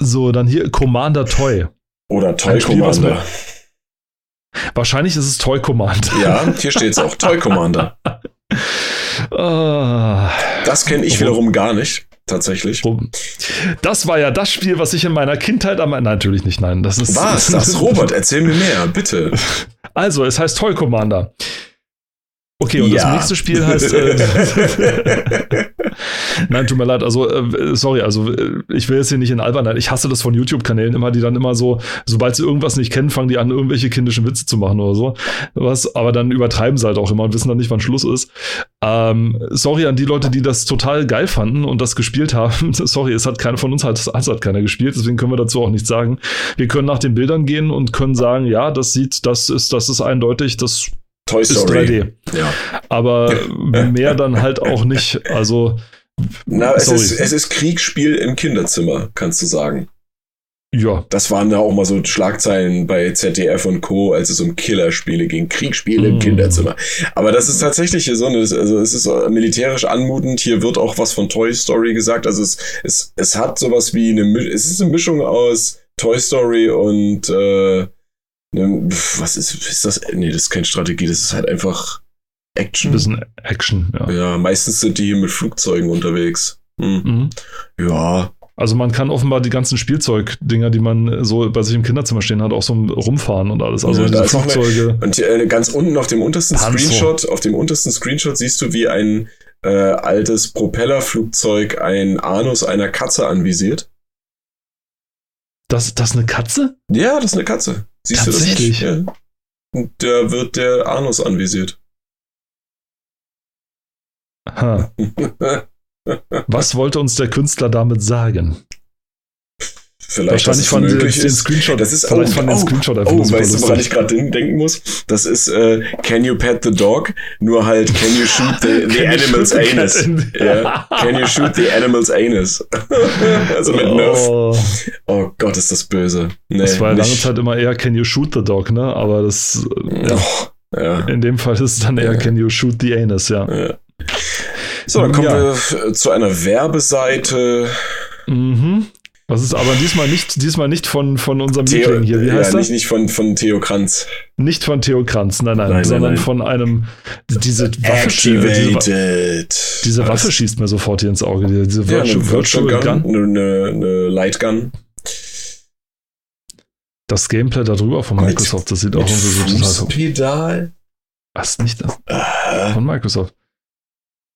So, dann hier Commander Toy. Oder Toy Commander. Wahrscheinlich ist es Toy Commander. Ja, hier steht es auch. Toy Commander. Ah. das kenne ich wiederum gar nicht, tatsächlich. Das war ja das Spiel, was ich in meiner Kindheit am. Nein, natürlich nicht, nein. Das ist, was? Das, Robert, erzähl mir mehr, bitte. Also, es heißt Toy Commander. Okay, und ja. das nächste Spiel heißt. Äh, Nein, tut mir leid. Also, äh, sorry, also äh, ich will jetzt hier nicht in Albernheit. Ich hasse das von YouTube-Kanälen immer, die dann immer so, sobald sie irgendwas nicht kennen, fangen die an, irgendwelche kindischen Witze zu machen oder so. Was, aber dann übertreiben sie halt auch immer und wissen dann nicht, wann Schluss ist. Ähm, sorry an die Leute, die das total geil fanden und das gespielt haben. sorry, es hat keiner von uns hat, es hat keiner gespielt, deswegen können wir dazu auch nichts sagen. Wir können nach den Bildern gehen und können sagen, ja, das sieht, das ist, das ist eindeutig, das Toy Story. Ist 3D. Ja. Aber mehr dann halt auch nicht. Also. Na, es ist, es ist Kriegsspiel im Kinderzimmer, kannst du sagen. Ja. Das waren da auch mal so Schlagzeilen bei ZDF und Co., als es um Killerspiele ging. Kriegsspiele mm. im Kinderzimmer. Aber das ist tatsächlich hier so eine, also es ist militärisch anmutend. Hier wird auch was von Toy Story gesagt. Also es, es, es hat sowas wie eine, es ist eine Mischung aus Toy Story und, äh, was ist, ist das? Nee, das ist keine Strategie, das ist halt einfach Ein Action. bisschen Action, ja. Ja, meistens sind die hier mit Flugzeugen unterwegs. Hm. Mhm. Ja, Also man kann offenbar die ganzen Spielzeugdinger, die man so bei sich im Kinderzimmer stehen hat, auch so rumfahren und alles. Also Ja, diese Flugzeuge. Und äh, ganz unten auf dem untersten Panzer. Screenshot, auf dem untersten Screenshot siehst du, wie ein äh, altes Propellerflugzeug ein Anus einer Katze anvisiert. Das, das ist eine Katze? Ja, das ist eine Katze. Siehst Tatsächlich? du das nicht? Ja. Da wird der Anus anvisiert. Ha. Was wollte uns der Künstler damit sagen? Vielleicht, Wahrscheinlich den, möglich den ist. Screenshot. Das ist vielleicht oh, von den oh, Screenshot einfach Oh, weißt du, woran ich gerade den- denken muss? Das ist äh, Can you pet the dog? Nur halt Can you shoot the, the animal's anus? ja. Can you shoot the animal's anus? also mit Nerf. Oh, Oh Gott, ist das böse. Nee, das war ja lange. Zeit immer eher Can you shoot the dog, ne? Aber das, äh, ja, Oh, ja. in dem Fall ist es dann eher Ja. Can you shoot the anus, ja. So, dann kommen wir zu einer Werbeseite. Mhm. Was ist aber diesmal nicht, diesmal nicht von, von unserem Theo, Liebling hier. Wie ja, heißt nicht, er? nicht von, von Theo Kranz. Nicht von Theo Kranz, nein, nein, Nein, sondern nein. von einem, diese Waffe, diese, diese? Waffe schießt mir sofort hier ins Auge, die- diese Ja, Virtual, eine Virtual Gun, Gun. Eine, eine, Light Gun. Das Gameplay da drüber von Microsoft, das sieht auch irgendwie so total so. Fußpedal. Was nicht das? Äh, Von Microsoft.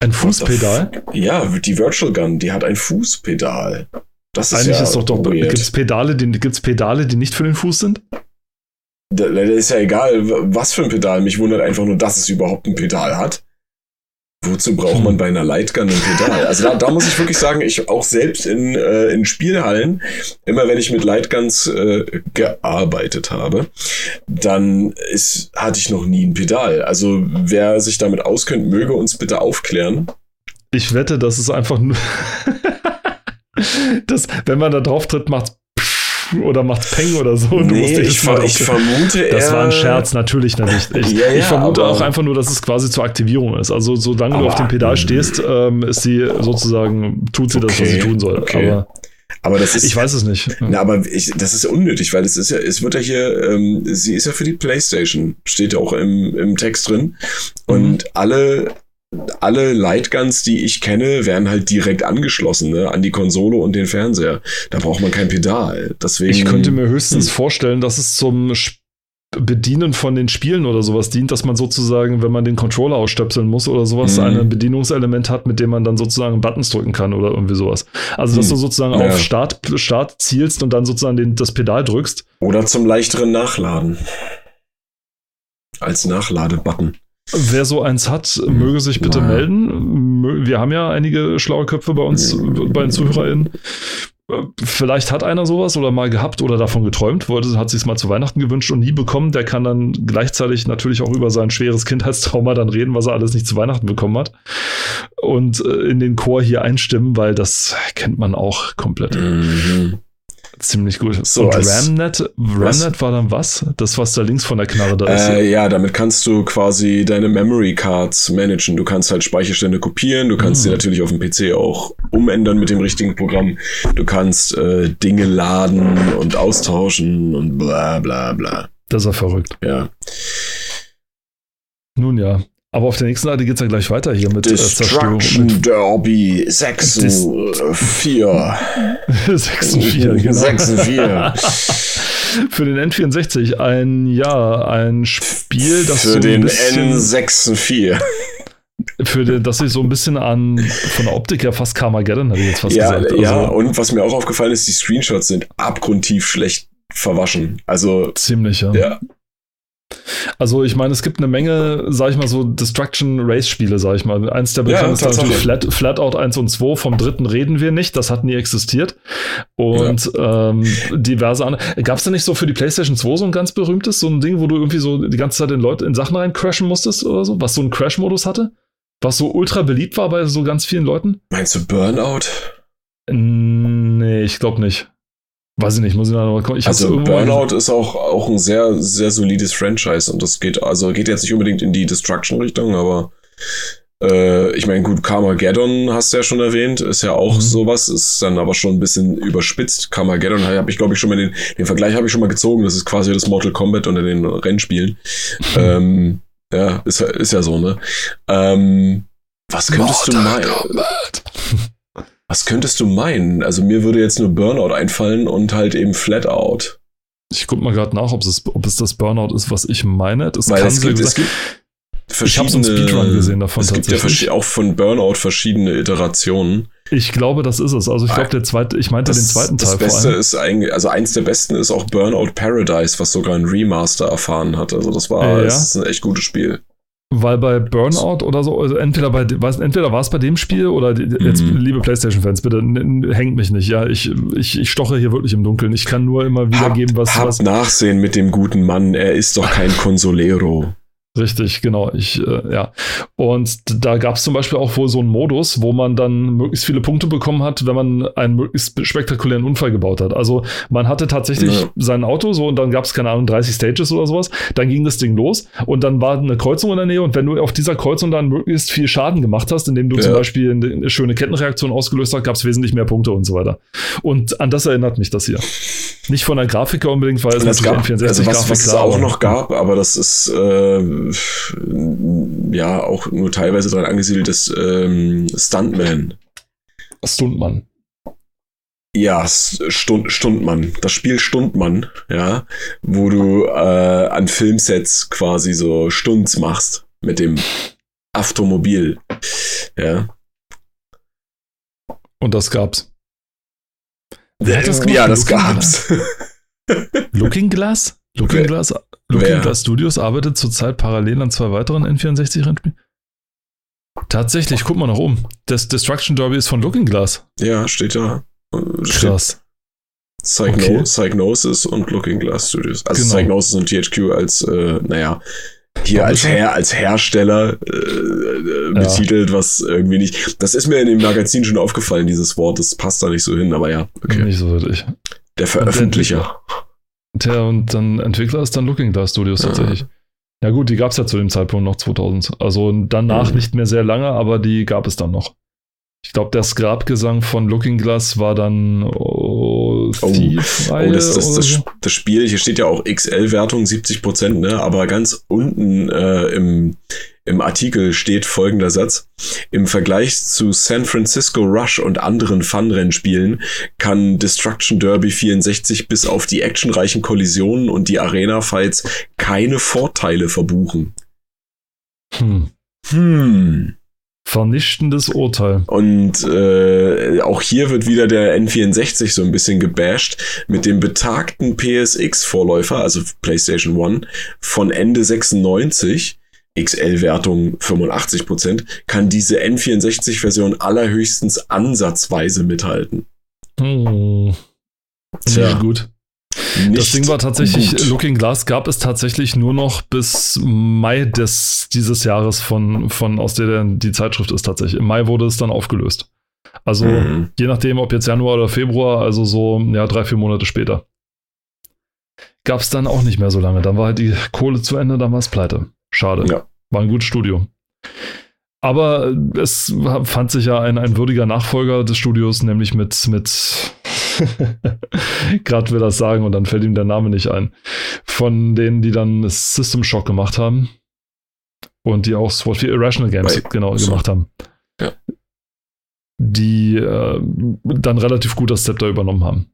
Ein Fußpedal? Ja, die Virtual Gun, die hat ein Fußpedal. Das ist Eigentlich ja ist doch doch. Gibt es Pedale, die, gibt's Pedale, die nicht für den Fuß sind? Da, da ist ja egal, was für ein Pedal. Mich wundert einfach nur, dass es überhaupt ein Pedal hat. Wozu braucht man bei einer Lightgun ein Pedal? Also da, da muss ich wirklich sagen, ich auch selbst in, äh, in Spielhallen, immer wenn ich mit Lightguns äh, gearbeitet habe, dann ist, hatte ich noch nie ein Pedal. Also wer sich damit auskennt, möge uns bitte aufklären. Ich wette, das ist einfach nur. das, wenn man da drauf tritt, macht's oder macht's Peng oder so. Nee, ich, ver ich drauf- vermute Das war ein Scherz, natürlich nicht. Ich, Ja, ja, ich vermute auch einfach nur, dass es quasi zur Aktivierung ist. Also solange du auf dem Pedal stehst, ähm, ist sie sozusagen, tut sie das, was sie Okay, tun soll. okay. Aber Aber das ist ich weiß es nicht. Na, aber ich, das ist unnötig, weil es ist ja, es wird ja hier, ähm, sie ist ja für die PlayStation, steht ja auch im, im Text drin. Und Mhm. alle, alle Lightguns, die ich kenne, werden halt direkt angeschlossen, ne, an die Konsole und den Fernseher. Da braucht man kein Pedal. Deswegen. Ich könnte mir höchstens Hm. vorstellen, dass es zum Sp- Bedienen von den Spielen oder sowas dient, dass man sozusagen, wenn man den Controller ausstöpseln muss oder sowas, Mhm. ein Bedienungselement hat, mit dem man dann sozusagen Buttons drücken kann oder irgendwie sowas. Also, dass Hm. du sozusagen Ja. auf Start, Start zielst und dann sozusagen den, das Pedal drückst. Oder zum leichteren Nachladen. Als Nachladebutton. Wer so eins hat, möge sich bitte Ja. melden. Wir haben ja einige schlaue Köpfe bei uns, bei den ZuhörerInnen. Vielleicht hat einer sowas oder mal gehabt oder davon geträumt, wollte, hat sich es mal zu Weihnachten gewünscht und nie bekommen. Der kann dann gleichzeitig natürlich auch über sein schweres Kindheitstrauma dann reden, was er alles nicht zu Weihnachten bekommen hat. Und äh, in den Chor hier einstimmen, weil das kennt man auch komplett. Mhm. Ziemlich gut. So, und Ramnet? Ramnet war dann was? Das, was da links von der Knarre da ist. Äh, ja, damit kannst du quasi deine Memory Cards managen. Du kannst halt Speicherstände kopieren, du kannst sie natürlich auf dem PC auch umändern mit dem richtigen Programm. Du kannst äh, Dinge laden und austauschen und bla bla bla. Das ist ja verrückt. Ja. Nun ja. Aber auf der nächsten Seite geht es ja gleich weiter hier mit äh, Zerstörung. Destruction Derby 6 Dis- 4. 6-4, genau. 6-4. Für den N64 ein, ja, ein Spiel, das so Für ein den bisschen, N64. für den, das sich so ein bisschen an, von der Optik her fast Carmageddon, hätte ich jetzt fast Ja, gesagt. ja, Also, und was mir auch aufgefallen ist, die Screenshots sind abgrundtief schlecht verwaschen. Also, ziemlich, ja. ja. Also ich meine, es gibt eine Menge, sag ich mal so, Destruction Race Spiele, sag ich mal. Eins der Ja, bekannten ist natürlich. Flat, Flatout 1 und 2, vom dritten reden wir nicht, das hat nie existiert. Und ähm, diverse andere. Gab es da nicht so für die PlayStation 2 so ein ganz berühmtes, so ein Ding, wo du irgendwie so die ganze Zeit in Leute in Sachen rein crashen musstest oder so, was so einen Crash-Modus hatte? Was so ultra beliebt war bei so ganz vielen Leuten? Meinst du Burnout? Nee, ich glaube nicht. Weiß ich nicht, muss ich noch mal. Ich also Burnout ist auch, auch ein sehr, sehr solides Franchise und das geht, also geht jetzt nicht unbedingt in die Destruction-Richtung, aber Äh, ich meine, gut, Carmageddon hast du ja schon erwähnt, ist ja auch Mhm. sowas, ist dann aber schon ein bisschen überspitzt. Carmageddon habe ich, glaube ich, schon mal den, den Vergleich habe ich schon mal gezogen. Das ist quasi das Mortal Kombat unter den Rennspielen. ähm, ja, ist, ja- ist ja so, ne? Ähm, was könntest du meinen? Was könntest du meinen? Also mir würde jetzt nur Burnout einfallen und halt eben Flatout. Ich guck mal gerade nach, ob es, ob es das Burnout ist, was ich meine. Das Weil kann es gibt, es gibt Ich habe so einen Speedrun gesehen davon Es gibt ja tatsächlich. auch von Burnout verschiedene Iterationen. Ich glaube, das ist es. Also ich glaube, der zweite, ich meinte den zweiten Teil das vor Beste allem. ist eigentlich, also eins der besten ist auch Burnout Paradise, was sogar ein Remaster erfahren hat. Also das war, Ja. das ist ein echt gutes Spiel. Weil bei Burnout oder so, also entweder bei weiß, entweder war es bei dem Spiel oder die, jetzt, Mhm. liebe PlayStation-Fans, bitte hängt mich nicht, ja. Ich, ich, ich stoche hier wirklich im Dunkeln. Ich kann nur immer wiedergeben, was, Habt was Nachsehen mit dem guten Mann, er ist doch kein Consolero. Richtig, genau. Ich, äh, ja. Und da gab es zum Beispiel auch wohl so einen Modus, wo man dann möglichst viele Punkte bekommen hat, wenn man einen möglichst spektakulären Unfall gebaut hat. Also man hatte tatsächlich Ja. sein Auto so und dann gab es, keine Ahnung, 30 Stages oder sowas. Dann ging das Ding los und dann war eine Kreuzung in der Nähe und wenn du auf dieser Kreuzung dann möglichst viel Schaden gemacht hast, indem du Ja. zum Beispiel eine, eine schöne Kettenreaktion ausgelöst hast, gab es wesentlich mehr Punkte und so weiter. Und an das erinnert mich das hier. Nicht von der Grafiker unbedingt, weil es Das gab, N64 also was, Grafik, was es auch noch gab, aber das ist äh, ja auch nur teilweise daran angesiedelt, ist ähm, Stuntman. Stuntmann. Ja, Stund, Stundmann. Das Spiel Stundmann, ja, wo du äh, an Filmsets quasi so Stunts machst mit dem Automobil. Ja. Und das gab's. Wer hat das gemacht? ja, das Looking gab's. Looking Glass? Looking Wer- Glass, Looking wer? Glass Studios arbeitet zurzeit parallel an zwei weiteren N64-Rennspielen. Tatsächlich, guck mal nach oben. Das Destruction Derby ist von Looking Glass. ja, steht da. Steht Krass. Psychno Okay. Psygnosis und Looking Glass Studios. Also Genau. Psygnosis und THQ als, äh, naja, hier als? Her als Hersteller äh, äh, Ja. betitelt, was irgendwie nicht. Das ist mir in dem Magazin schon aufgefallen, dieses Wort. Das passt da nicht so hin, aber ja, okay. Nicht so wirklich. Der Veröffentlicher. Tja, und dann Entwickler ist dann Looking Glass Studios Ja. tatsächlich. Ja gut, die gab es ja zu dem Zeitpunkt noch 2000. Also danach Mhm. nicht mehr sehr lange, aber die gab es dann noch. Ich glaube, der Scrap-Gesang von Looking Glass war dann oh, Thief Oh, das, das, das, das Spiel, hier steht ja auch XL-Wertung 70 Prozent, ne? aber ganz unten äh, im, im Artikel steht folgender Satz. Im Vergleich zu San Francisco Rush und anderen Fun-Rennspielen kann Destruction Derby 64 bis auf die actionreichen Kollisionen und die Arena-Fights keine Vorteile verbuchen. Hm. Hm. Vernichtendes Urteil. Und äh, auch hier wird wieder der N64 so ein bisschen gebasht mit dem betagten PSX-Vorläufer, also PlayStation One, von Ende 96. XL-Wertung 85%, kann diese N64-Version allerhöchstens ansatzweise mithalten. Hm. Tja. Nicht gut. Nicht Das Ding war tatsächlich, gut. Looking Glass gab es tatsächlich nur noch bis Mai des, dieses Jahres von, von aus der die Zeitschrift ist tatsächlich. Im Mai wurde es dann aufgelöst. Also Mhm. je nachdem, ob jetzt Januar oder Februar, also so ja, drei, vier Monate später. Gab es dann auch nicht mehr so lange. Dann war halt die Kohle zu Ende, dann war es pleite. Schade. Ja. War ein gutes Studio. Aber es fand sich ja ein, ein würdiger Nachfolger des Studios, nämlich mit, mit gerade will das sagen und dann fällt ihm der Name nicht ein. Von denen, die dann System Shock gemacht haben und die auch SWAT 4 Irrational Games Right. genau So. gemacht haben. Ja. Die äh, dann relativ gut das Zepter übernommen haben.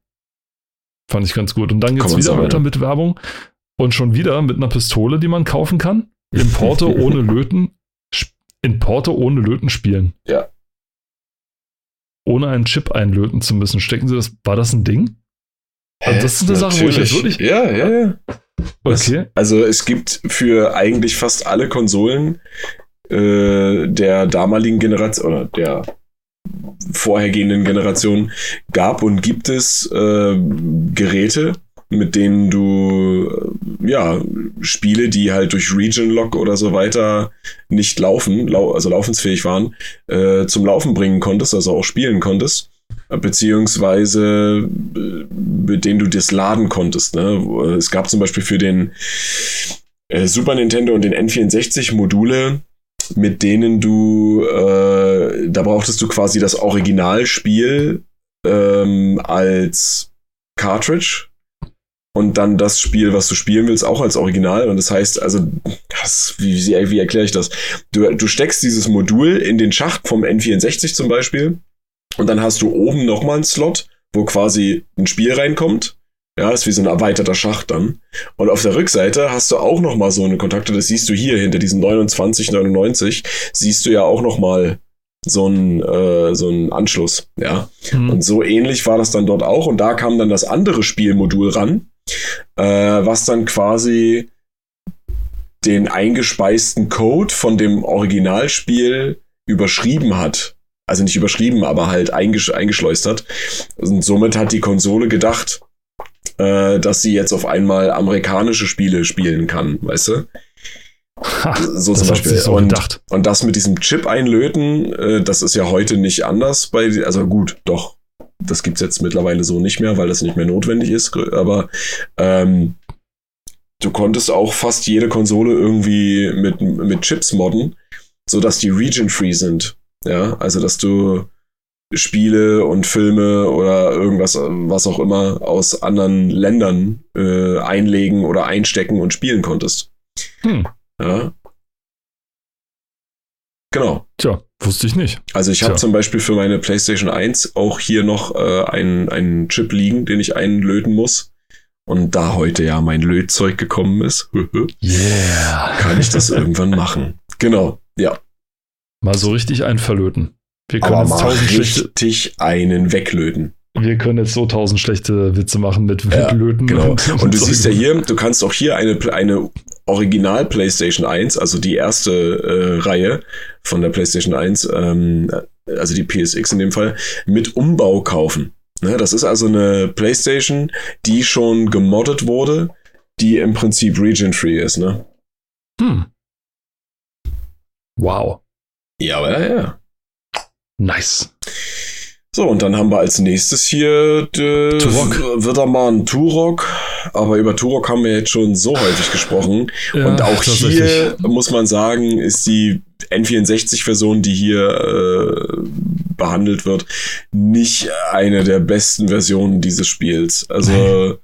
Fand ich ganz gut. Und dann geht's man wieder sagen, weiter ja. mit Werbung und schon wieder mit einer Pistole, die man kaufen kann. Importe ohne Löten. Importe ohne Löten spielen. Ja. Ohne einen Chip einlöten zu müssen. Stecken Sie das, war das ein Ding? Also das ist eine Sache, wo ich jetzt Natürlich. wirklich. Ja, ja, ja. Okay. Also es gibt für eigentlich fast alle Konsolen äh, der damaligen Generation oder der vorhergehenden Generation gab und gibt es äh, Geräte, mit denen du äh, ja Spiele, die halt durch Region Lock oder so weiter nicht laufen, lau also laufensfähig waren, äh, zum Laufen bringen konntest, also auch spielen konntest beziehungsweise äh, mit denen du das laden konntest. Ne? Es gab zum Beispiel für den äh, Super Nintendo und den N64 Module, mit denen du, äh, da brauchtest du quasi das Originalspiel ähm, als Cartridge und dann das Spiel, was du spielen willst, auch als Original. Und das heißt, also, das, wie, wie, wie erkläre ich das? Du, du steckst dieses Modul in den Schacht vom N64 zum Beispiel und dann hast du oben nochmal einen Slot, wo quasi ein Spiel reinkommt. Ja, das ist wie so ein erweiterter Schacht dann. Und auf der Rückseite hast du auch nochmal so eine Kontakte, das siehst du hier hinter diesen 2999, siehst du ja auch nochmal so ein, äh, so ein Anschluss, ja. Mhm. Und so ähnlich war das dann dort auch. Und da kam dann das andere Spielmodul ran, äh, was dann quasi den eingespeisten Code von dem Originalspiel überschrieben hat. Also nicht überschrieben, aber halt eingesch eingeschleust hat. Und somit hat die Konsole gedacht, äh, dass sie jetzt auf einmal amerikanische Spiele spielen kann, weißt du? Ha, so zum Beispiel. So und, und das mit diesem Chip einlöten, äh, das ist ja heute nicht anders bei, also gut, doch, das gibt's jetzt mittlerweile so nicht mehr, weil das nicht mehr notwendig ist. Aber ähm, du konntest auch fast jede Konsole irgendwie mit, mit Chips modden, sodass die region-free sind. Ja, also dass du Spiele und Filme oder irgendwas, was auch immer, aus anderen Ländern äh, einlegen oder einstecken und spielen konntest. Hm. Ja. Genau. Tja, wusste ich nicht. Also ich habe zum Beispiel für meine PlayStation 1 auch hier noch äh, einen, einen Chip liegen, den ich einlöten muss. Und da heute ja mein Lötzeug gekommen ist, yeah. kann ich das irgendwann machen. Genau, ja. Mal so richtig einen verlöten. Wir können Aber jetzt tausend richtig einen weglöten. Wir können jetzt so tausend schlechte Witze machen mit ja, Löten. Genau. Und, und du siehst ja hier, du kannst auch hier eine, eine Original PlayStation 1, also die erste äh, Reihe von der PlayStation 1, ähm, also die PSX in dem Fall, mit Umbau kaufen. Ne, das ist also eine PlayStation, die schon gemoddet wurde, die im Prinzip region-free ist. Ne? Hm. Wow. Ja, aber ja, ja. Nice. So, und dann haben wir als nächstes hier äh, Turok. wieder mal ein Turok. Aber über Turok haben wir jetzt schon so häufig gesprochen. Ja, und auch hier muss man sagen, ist die N64-Version, die hier äh, behandelt wird, nicht eine der besten Versionen dieses Spiels. Also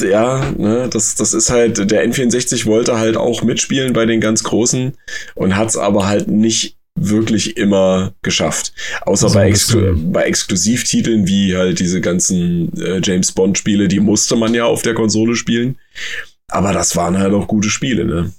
ja, ne, das, das ist halt, der N64 wollte halt auch mitspielen bei den ganz Großen und hat es aber halt nicht wirklich immer geschafft. Außer so bei, Exklu bei Exklusivtiteln wie halt diese ganzen äh, James Bond Spiele, die musste man ja auf der Konsole spielen. Aber das waren halt auch gute Spiele, ne?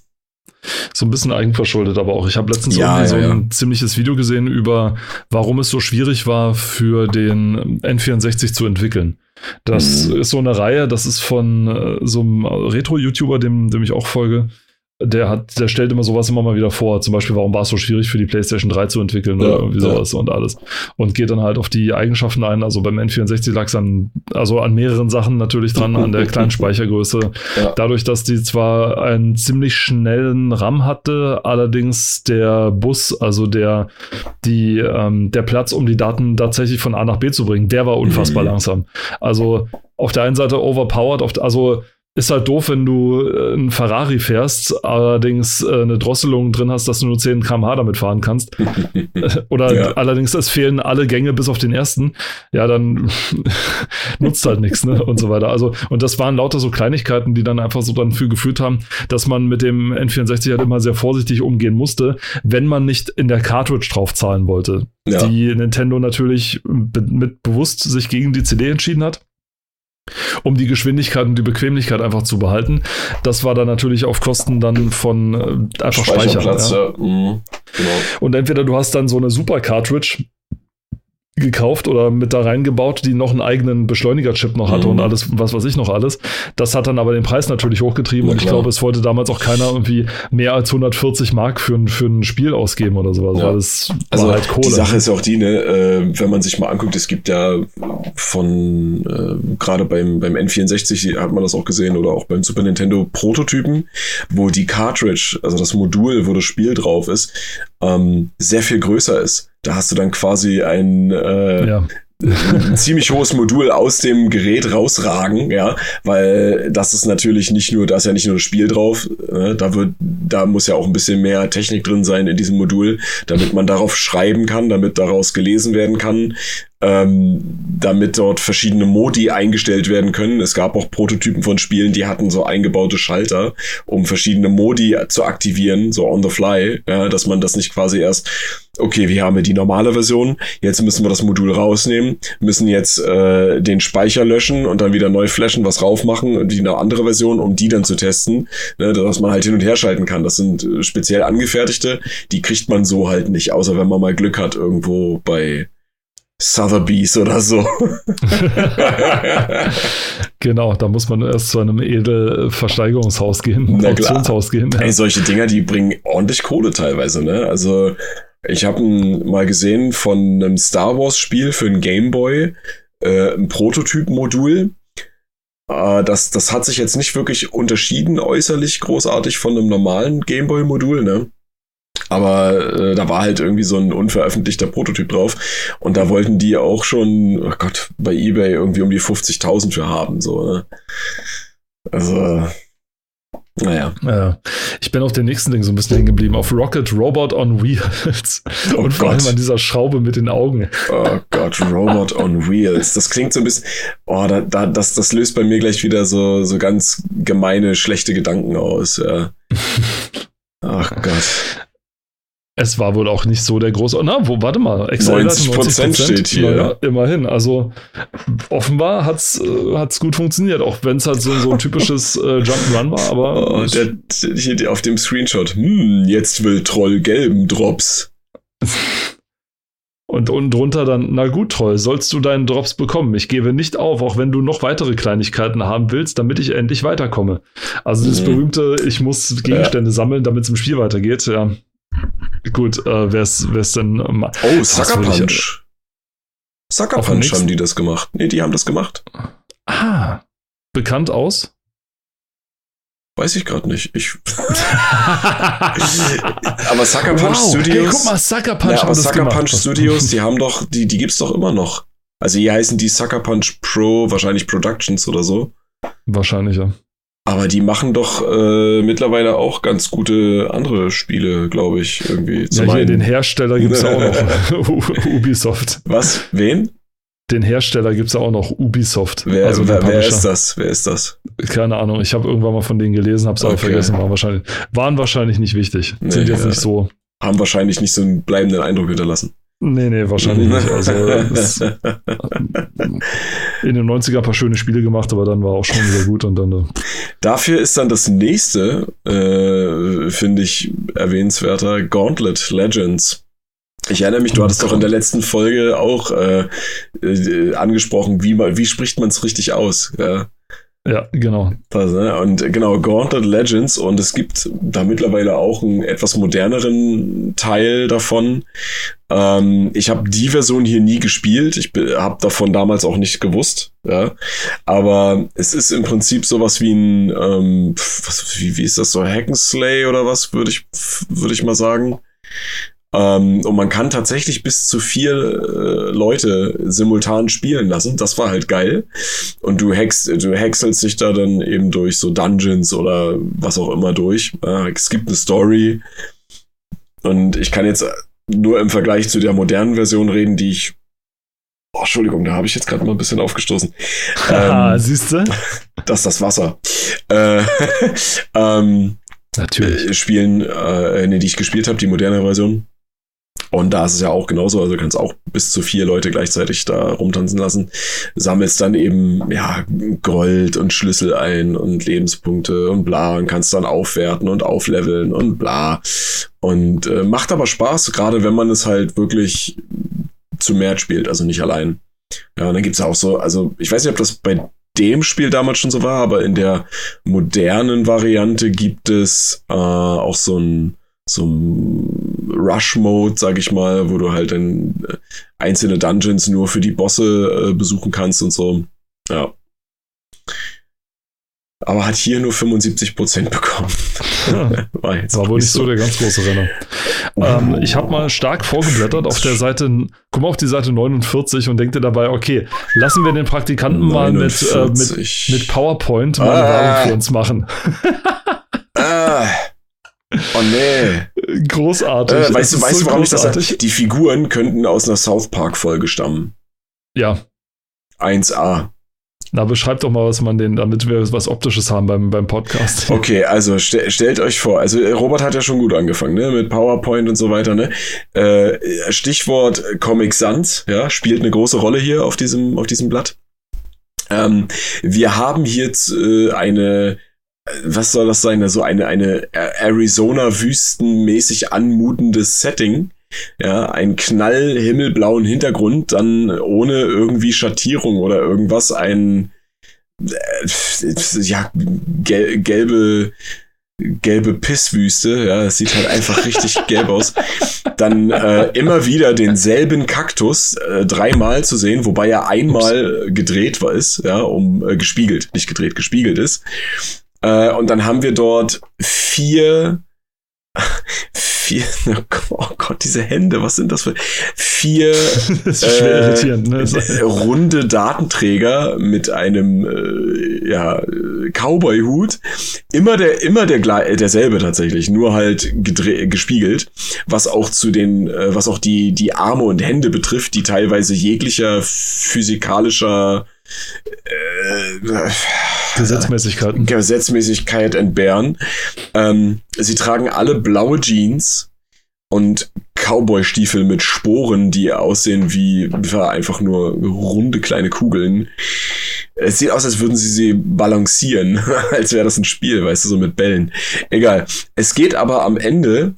So ein bisschen eigenverschuldet, aber auch. Ich habe letztens ja, irgendwie ja, so ein ja. ziemliches Video gesehen über, warum es so schwierig war, für den N64 zu entwickeln. Das mhm. ist so eine Reihe, das ist von äh, so einem Retro-YouTuber, dem, dem ich auch folge der hat, der stellt immer sowas immer mal wieder vor. Zum Beispiel, warum war es so schwierig für die PlayStation 3 zu entwickeln ja, oder irgendwie sowas ja. und alles. Und geht dann halt auf die Eigenschaften ein. Also beim N64 lag es an, also an mehreren Sachen natürlich dran, an der kleinen Speichergröße. Ja. Dadurch, dass die zwar einen ziemlich schnellen RAM hatte, allerdings der Bus, also der, die, ähm, der Platz, um die Daten tatsächlich von A nach B zu bringen, der war unfassbar mhm. langsam. Also auf der einen Seite overpowered, auf, also ist halt doof, wenn du äh, einen Ferrari fährst, allerdings äh, eine Drosselung drin hast, dass du nur 10 km/h damit fahren kannst. Oder ja. allerdings es fehlen alle Gänge bis auf den ersten. Ja, dann nutzt halt nichts, ne? Und so weiter. Also, und das waren lauter so Kleinigkeiten, die dann einfach so dann für geführt haben, dass man mit dem N64 halt immer sehr vorsichtig umgehen musste, wenn man nicht in der Cartridge drauf zahlen wollte. Ja. Die Nintendo natürlich mit bewusst sich gegen die CD entschieden hat um die Geschwindigkeit und die Bequemlichkeit einfach zu behalten. Das war dann natürlich auf Kosten dann von äh, einfach Speichern. Ja. Ja. Mhm, genau. Und entweder du hast dann so eine Super Cartridge, gekauft oder mit da reingebaut, die noch einen eigenen Beschleunigerchip noch hatte mhm. und alles, was weiß ich noch alles. Das hat dann aber den Preis natürlich hochgetrieben ja, und ich glaube, es wollte damals auch keiner irgendwie mehr als 140 Mark für ein, für ein Spiel ausgeben oder sowas, ja. weil es also halt Kohle. Die Sache ist ja auch die, ne, äh, wenn man sich mal anguckt, es gibt ja von, äh, gerade beim, beim N64 hat man das auch gesehen oder auch beim Super Nintendo Prototypen, wo die Cartridge, also das Modul, wo das Spiel drauf ist, ähm, sehr viel größer ist. Da hast du dann quasi ein, äh, ja. ein ziemlich hohes Modul aus dem Gerät rausragen, ja, weil das ist natürlich nicht nur, da ist ja nicht nur das Spiel drauf, äh, da wird, da muss ja auch ein bisschen mehr Technik drin sein in diesem Modul, damit man darauf schreiben kann, damit daraus gelesen werden kann, ähm, damit dort verschiedene Modi eingestellt werden können. Es gab auch Prototypen von Spielen, die hatten so eingebaute Schalter, um verschiedene Modi zu aktivieren, so on the fly, ja, dass man das nicht quasi erst, okay, wir haben die normale Version, jetzt müssen wir das Modul rausnehmen, müssen jetzt äh, den Speicher löschen und dann wieder neu flashen, was raufmachen und die eine andere Version, um die dann zu testen, ne, dass man halt hin und her schalten kann. Das sind äh, speziell angefertigte, die kriegt man so halt nicht, außer wenn man mal Glück hat irgendwo bei Sotheby's oder so. genau, da muss man erst zu einem Edelversteigerungshaus gehen, Auktionshaus gehen. Ja. Ey, solche Dinger, die bringen ordentlich Kohle teilweise, ne? Also, ich habe mal gesehen von einem Star Wars Spiel für einen Game Boy, äh, ein Prototyp-Modul. Äh, das, das hat sich jetzt nicht wirklich unterschieden äußerlich großartig von einem normalen Game Boy-Modul, ne? Aber äh, da war halt irgendwie so ein unveröffentlichter Prototyp drauf. Und da wollten die auch schon, oh Gott, bei eBay irgendwie um die 50.000 für haben. So, ne? Also, naja. Ja. Ich bin auf dem nächsten Ding so ein bisschen hängen geblieben. Auf Rocket Robot on Wheels. Oh Und vor allem an dieser Schraube mit den Augen. Oh Gott, Robot on Wheels. Das klingt so ein bisschen. Oh, da, da, das, das löst bei mir gleich wieder so, so ganz gemeine, schlechte Gedanken aus. Ja. Ach Gott. Es war wohl auch nicht so der große. Na, wo, warte mal, Excel 90 Prozent steht hier. Naja, immerhin. Also offenbar hat es äh, gut funktioniert, auch wenn es halt so, so ein typisches äh, Jump'n'Run war. Aber oh, der, hier auf dem Screenshot. Hm, jetzt will Troll gelben Drops. Und unten drunter dann, na gut, Troll, sollst du deinen Drops bekommen. Ich gebe nicht auf, auch wenn du noch weitere Kleinigkeiten haben willst, damit ich endlich weiterkomme. Also das mhm. berühmte, ich muss Gegenstände ja. sammeln, damit es im Spiel weitergeht, ja. Gut, äh, wer ist denn. Ähm, oh, Sucker Punch. Sucker Punch haben die das gemacht. Nee, die haben das gemacht. Ah. Bekannt aus? Weiß ich gerade nicht. Ich aber Sucker Punch wow. Studios. Hey, guck mal, Sucker Punch. Ja, aber Sucker Punch Studios, die haben doch, die, die gibt's doch immer noch. Also hier heißen die Sucker Punch Pro, wahrscheinlich Productions oder so. Wahrscheinlich, ja. Aber die machen doch äh, mittlerweile auch ganz gute andere Spiele, glaube ich, irgendwie. Ja, hier den Hersteller gibt es auch noch. Ubisoft. Was? Wen? Den Hersteller gibt es auch noch, Ubisoft. Wer, also wer, wer, ist das? Wer ist das? Keine Ahnung. Ich habe irgendwann mal von denen gelesen, habe es okay. aber vergessen. Waren wahrscheinlich, waren wahrscheinlich nicht wichtig. Nee, Sind jetzt ja. nicht so. Haben wahrscheinlich nicht so einen bleibenden Eindruck hinterlassen. Nee, nee, wahrscheinlich nicht. Also in den 90er ein paar schöne Spiele gemacht, aber dann war auch schon wieder gut und dann. Äh Dafür ist dann das nächste, äh, finde ich, erwähnenswerter, Gauntlet Legends. Ich erinnere mich, du hattest doch in der letzten Folge auch äh, äh, angesprochen, wie, wie spricht man es richtig aus? Ja. Ja, genau. Das, ne? Und genau, Gauntlet Legends und es gibt da mittlerweile auch einen etwas moderneren Teil davon. Ähm, ich habe die Version hier nie gespielt. Ich habe davon damals auch nicht gewusst. Ja, aber es ist im Prinzip sowas wie ein, ähm, was, wie, wie ist das so Hackenslay oder was würde ich würde ich mal sagen. Ähm, und man kann tatsächlich bis zu vier äh, Leute simultan spielen lassen. Das war halt geil. Und du hackst, du häckselst dich da dann eben durch so Dungeons oder was auch immer durch. Äh, es gibt eine Story. Und ich kann jetzt nur im Vergleich zu der modernen Version reden, die ich Oh, Entschuldigung, da habe ich jetzt gerade mal ein bisschen aufgestoßen. ähm, siehst du? Das ist das Wasser. Äh, ähm, Natürlich. Äh, spielen, äh, nee, die ich gespielt habe, die moderne Version. Und da ist es ja auch genauso, also du kannst auch bis zu vier Leute gleichzeitig da rumtanzen lassen, sammelst dann eben, ja, Gold und Schlüssel ein und Lebenspunkte und bla und kannst dann aufwerten und aufleveln und bla. Und äh, macht aber Spaß, gerade wenn man es halt wirklich zu mehr spielt, also nicht allein. Ja, und dann gibt's auch so, also ich weiß nicht, ob das bei dem Spiel damals schon so war, aber in der modernen Variante gibt es äh, auch so ein so ein Rush-Mode, sag ich mal, wo du halt dann äh, einzelne Dungeons nur für die Bosse äh, besuchen kannst und so. Ja. aber hat hier nur 75 Prozent bekommen. war, jetzt war wohl nicht so. so der ganz große Renner. Oh. Ähm, ich habe mal stark vorgeblättert auf der Seite, guck mal auf die Seite 49 und denke dabei, okay, lassen wir den Praktikanten 49. mal mit, äh, mit, mit PowerPoint mal ah. Werbung für uns machen. ah. Oh nee. Großartig. Äh, weißt du, weißt so warum großartig. ich das? Die Figuren könnten aus einer South Park-Folge stammen. Ja. 1A. Na, beschreib doch mal, was man den, damit wir was Optisches haben beim, beim Podcast. Okay, also st stellt euch vor, also äh, Robert hat ja schon gut angefangen, ne, mit PowerPoint und so weiter, ne. Äh, Stichwort Comic Sans, ja, spielt eine große Rolle hier auf diesem, auf diesem Blatt. Ähm, wir haben jetzt äh, eine was soll das sein? Also eine, eine Arizona-Wüstenmäßig anmutendes Setting. Ja, ein knall himmelblauen Hintergrund, dann ohne irgendwie Schattierung oder irgendwas, ein äh, ja, gel gelbe gelbe Pisswüste, ja, es sieht halt einfach richtig gelb aus. Dann äh, immer wieder denselben Kaktus äh, dreimal zu sehen, wobei er einmal gedreht war ist, ja, um äh, gespiegelt, nicht gedreht, gespiegelt ist. Äh, und dann haben wir dort vier, vier, oh Gott, diese Hände, was sind das für vier das äh, ne? runde Datenträger mit einem äh, ja, Cowboy-Hut. Immer der, immer der derselbe tatsächlich, nur halt gespiegelt, was auch zu den, äh, was auch die, die Arme und Hände betrifft, die teilweise jeglicher physikalischer äh, Gesetzmäßigkeiten. Gesetzmäßigkeit entbehren. Ähm, sie tragen alle blaue Jeans und Cowboy-Stiefel mit Sporen, die aussehen wie einfach nur runde kleine Kugeln. Es sieht aus, als würden sie sie balancieren, als wäre das ein Spiel, weißt du, so mit Bällen. Egal. Es geht aber am Ende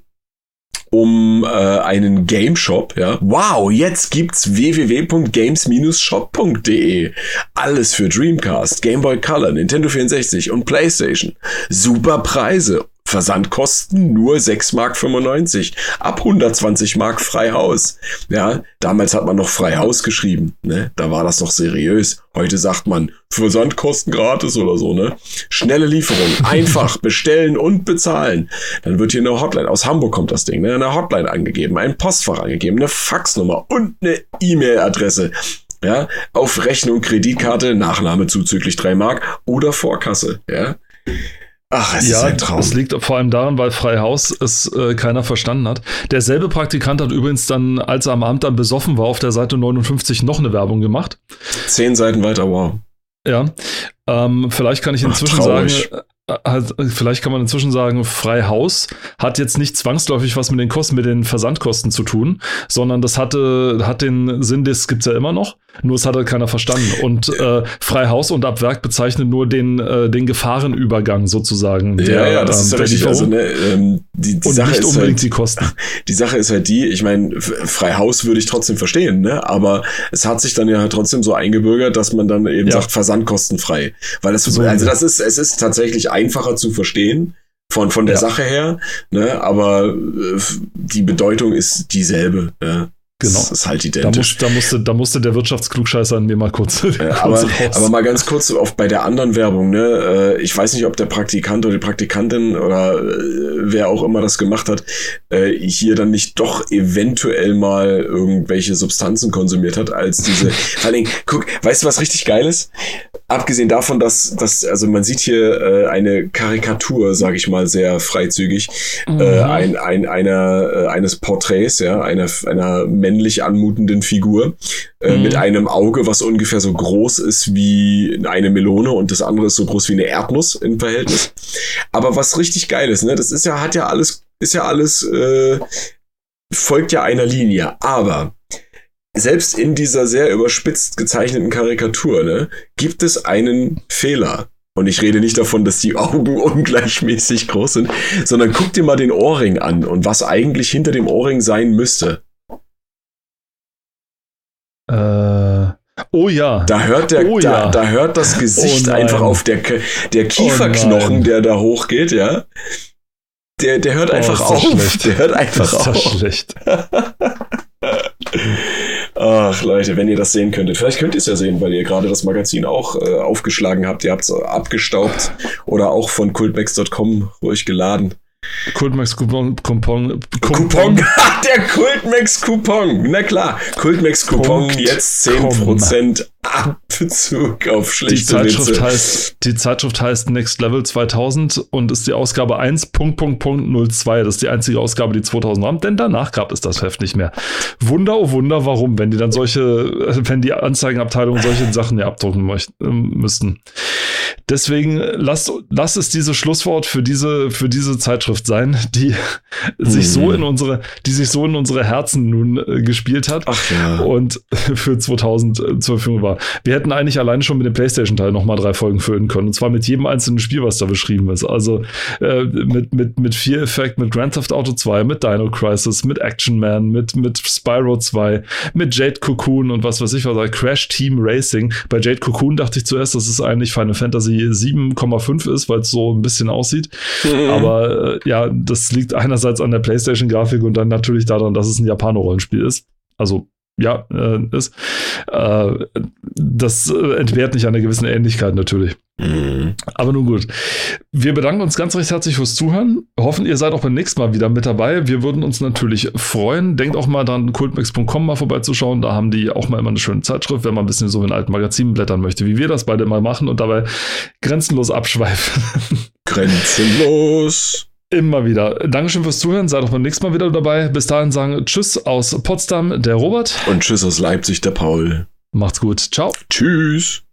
um äh, einen Game Shop, ja. Wow, jetzt gibt's www.games-shop.de. Alles für Dreamcast, Game Boy Color, Nintendo 64 und PlayStation. Super Preise Versandkosten nur 6,95 Mark. Ab 120 Mark frei Haus. Ja, damals hat man noch frei Haus geschrieben. Ne? Da war das noch seriös. Heute sagt man Versandkosten gratis oder so. Ne? Schnelle Lieferung. Einfach bestellen und bezahlen. Dann wird hier eine Hotline. Aus Hamburg kommt das Ding. Ne? Eine Hotline angegeben, ein Postfach angegeben, eine Faxnummer und eine E-Mail-Adresse. Ja, auf Rechnung, Kreditkarte, Nachname zuzüglich 3 Mark oder Vorkasse. Ja. Ach, es ja, ist ein Traum. Es liegt vor allem daran, weil Freihaus es äh, keiner verstanden hat. Derselbe Praktikant hat übrigens dann, als er am Abend dann besoffen war, auf der Seite 59 noch eine Werbung gemacht. Zehn Seiten weiter, wow. Ja, ähm, vielleicht kann ich inzwischen Ach, sagen, also, vielleicht kann man inzwischen sagen, Freihaus hat jetzt nicht zwangsläufig was mit den Kosten, mit den Versandkosten zu tun, sondern das hatte, hat den Sinn, das gibt es ja immer noch, nur es hat halt keiner verstanden. Und äh, Freihaus und Abwerk bezeichnen nur den, äh, den Gefahrenübergang sozusagen. Der, ja, ja, das ähm, ist ja richtig. Also, ne, ähm, die, die und Sache nicht ist unbedingt halt, die Kosten. Die Sache ist halt die, ich meine, Freihaus würde ich trotzdem verstehen, ne? aber es hat sich dann ja trotzdem so eingebürgert, dass man dann eben ja. sagt, versandkostenfrei. Weil es, so, also das ist, es ist tatsächlich einfacher zu verstehen von, von der ja. Sache her, ne? aber äh, die Bedeutung ist dieselbe. Ja. Genau. Das ist halt identisch. Da, muss, da, musste, da musste der Wirtschaftsklugscheißer an mir mal kurz. Äh, aber, aber mal ganz kurz auf bei der anderen Werbung, ne? Äh, ich weiß nicht, ob der Praktikant oder die Praktikantin oder äh, wer auch immer das gemacht hat, äh, hier dann nicht doch eventuell mal irgendwelche Substanzen konsumiert hat, als diese. vor allen Dingen, guck, weißt du, was richtig geil ist? Abgesehen davon, dass, dass also man sieht hier äh, eine Karikatur, sage ich mal, sehr freizügig, mhm. äh, ein, ein, einer, äh, eines Porträts, ja, einer, einer männlich anmutenden Figur äh, mhm. mit einem Auge, was ungefähr so groß ist wie eine Melone und das andere ist so groß wie eine Erdnuss im Verhältnis. Aber was richtig geil ist, ne, das ist ja, hat ja alles, ist ja alles, äh, folgt ja einer Linie. Aber selbst in dieser sehr überspitzt gezeichneten Karikatur, ne, gibt es einen Fehler. Und ich rede nicht davon, dass die Augen ungleichmäßig groß sind, sondern guck dir mal den Ohrring an und was eigentlich hinter dem Ohrring sein müsste. Äh, oh ja. Da hört, der, oh da, ja. da hört das Gesicht oh einfach auf der, der Kieferknochen, oh der da hochgeht, ja. Der, der hört oh, einfach auf. Schlecht. Der hört einfach ist auf. schlecht. Ach Leute, wenn ihr das sehen könntet. Vielleicht könnt ihr es ja sehen, weil ihr gerade das Magazin auch äh, aufgeschlagen habt. Ihr habt es abgestaubt oder auch von cultmax.com ruhig geladen. Kultmax Coupon, Coupon, Coupon. Der Kultmax Coupon. Na klar. Kultmax Coupon jetzt 10% Abzug auf Die schlechte Zeitschrift, Witze. heißt, die Zeitschrift heißt Next Level 2000 und ist die Ausgabe 1.2. Das ist die einzige Ausgabe, die 2000 haben, denn danach gab es das Heft nicht mehr. Wunder, oh Wunder, warum, wenn die dann solche, wenn die Anzeigenabteilung solche Sachen ja abdrucken möcht, ähm, müssten. Deswegen lasst, lasst es dieses Schlusswort für diese, für diese Zeitschrift sein, die sich so in unsere, die sich so in unsere Herzen nun äh, gespielt hat Ach ja. und für 2000 zur Verfügung war. Wir hätten eigentlich alleine schon mit dem PlayStation-Teil nochmal drei Folgen füllen können. Und zwar mit jedem einzelnen Spiel, was da beschrieben ist. Also äh, mit, mit, mit Fear Effect, mit Grand Theft Auto 2, mit Dino Crisis, mit Action Man, mit, mit Spyro 2, mit Jade Cocoon und was weiß ich was, Crash Team Racing. Bei Jade Cocoon dachte ich zuerst, dass es eigentlich Final Fantasy 7,5 ist, weil es so ein bisschen aussieht. Aber äh, ja, das liegt einerseits an der PlayStation-Grafik und dann natürlich daran, dass es ein Japaner-Rollenspiel ist. Also ja, äh, ist. Äh, das entbehrt nicht einer gewissen Ähnlichkeit natürlich. Mhm. Aber nun gut. Wir bedanken uns ganz recht herzlich fürs Zuhören. Hoffen, ihr seid auch beim nächsten Mal wieder mit dabei. Wir würden uns natürlich freuen. Denkt auch mal dran, kultmix.com mal vorbeizuschauen. Da haben die auch mal immer eine schöne Zeitschrift, wenn man ein bisschen so in alten Magazinen blättern möchte, wie wir das beide mal machen und dabei grenzenlos abschweifen. Grenzenlos. Immer wieder. Dankeschön fürs Zuhören. Seid auch beim nächsten Mal wieder dabei. Bis dahin sagen Tschüss aus Potsdam, der Robert. Und tschüss aus Leipzig, der Paul. Macht's gut. Ciao. Tschüss.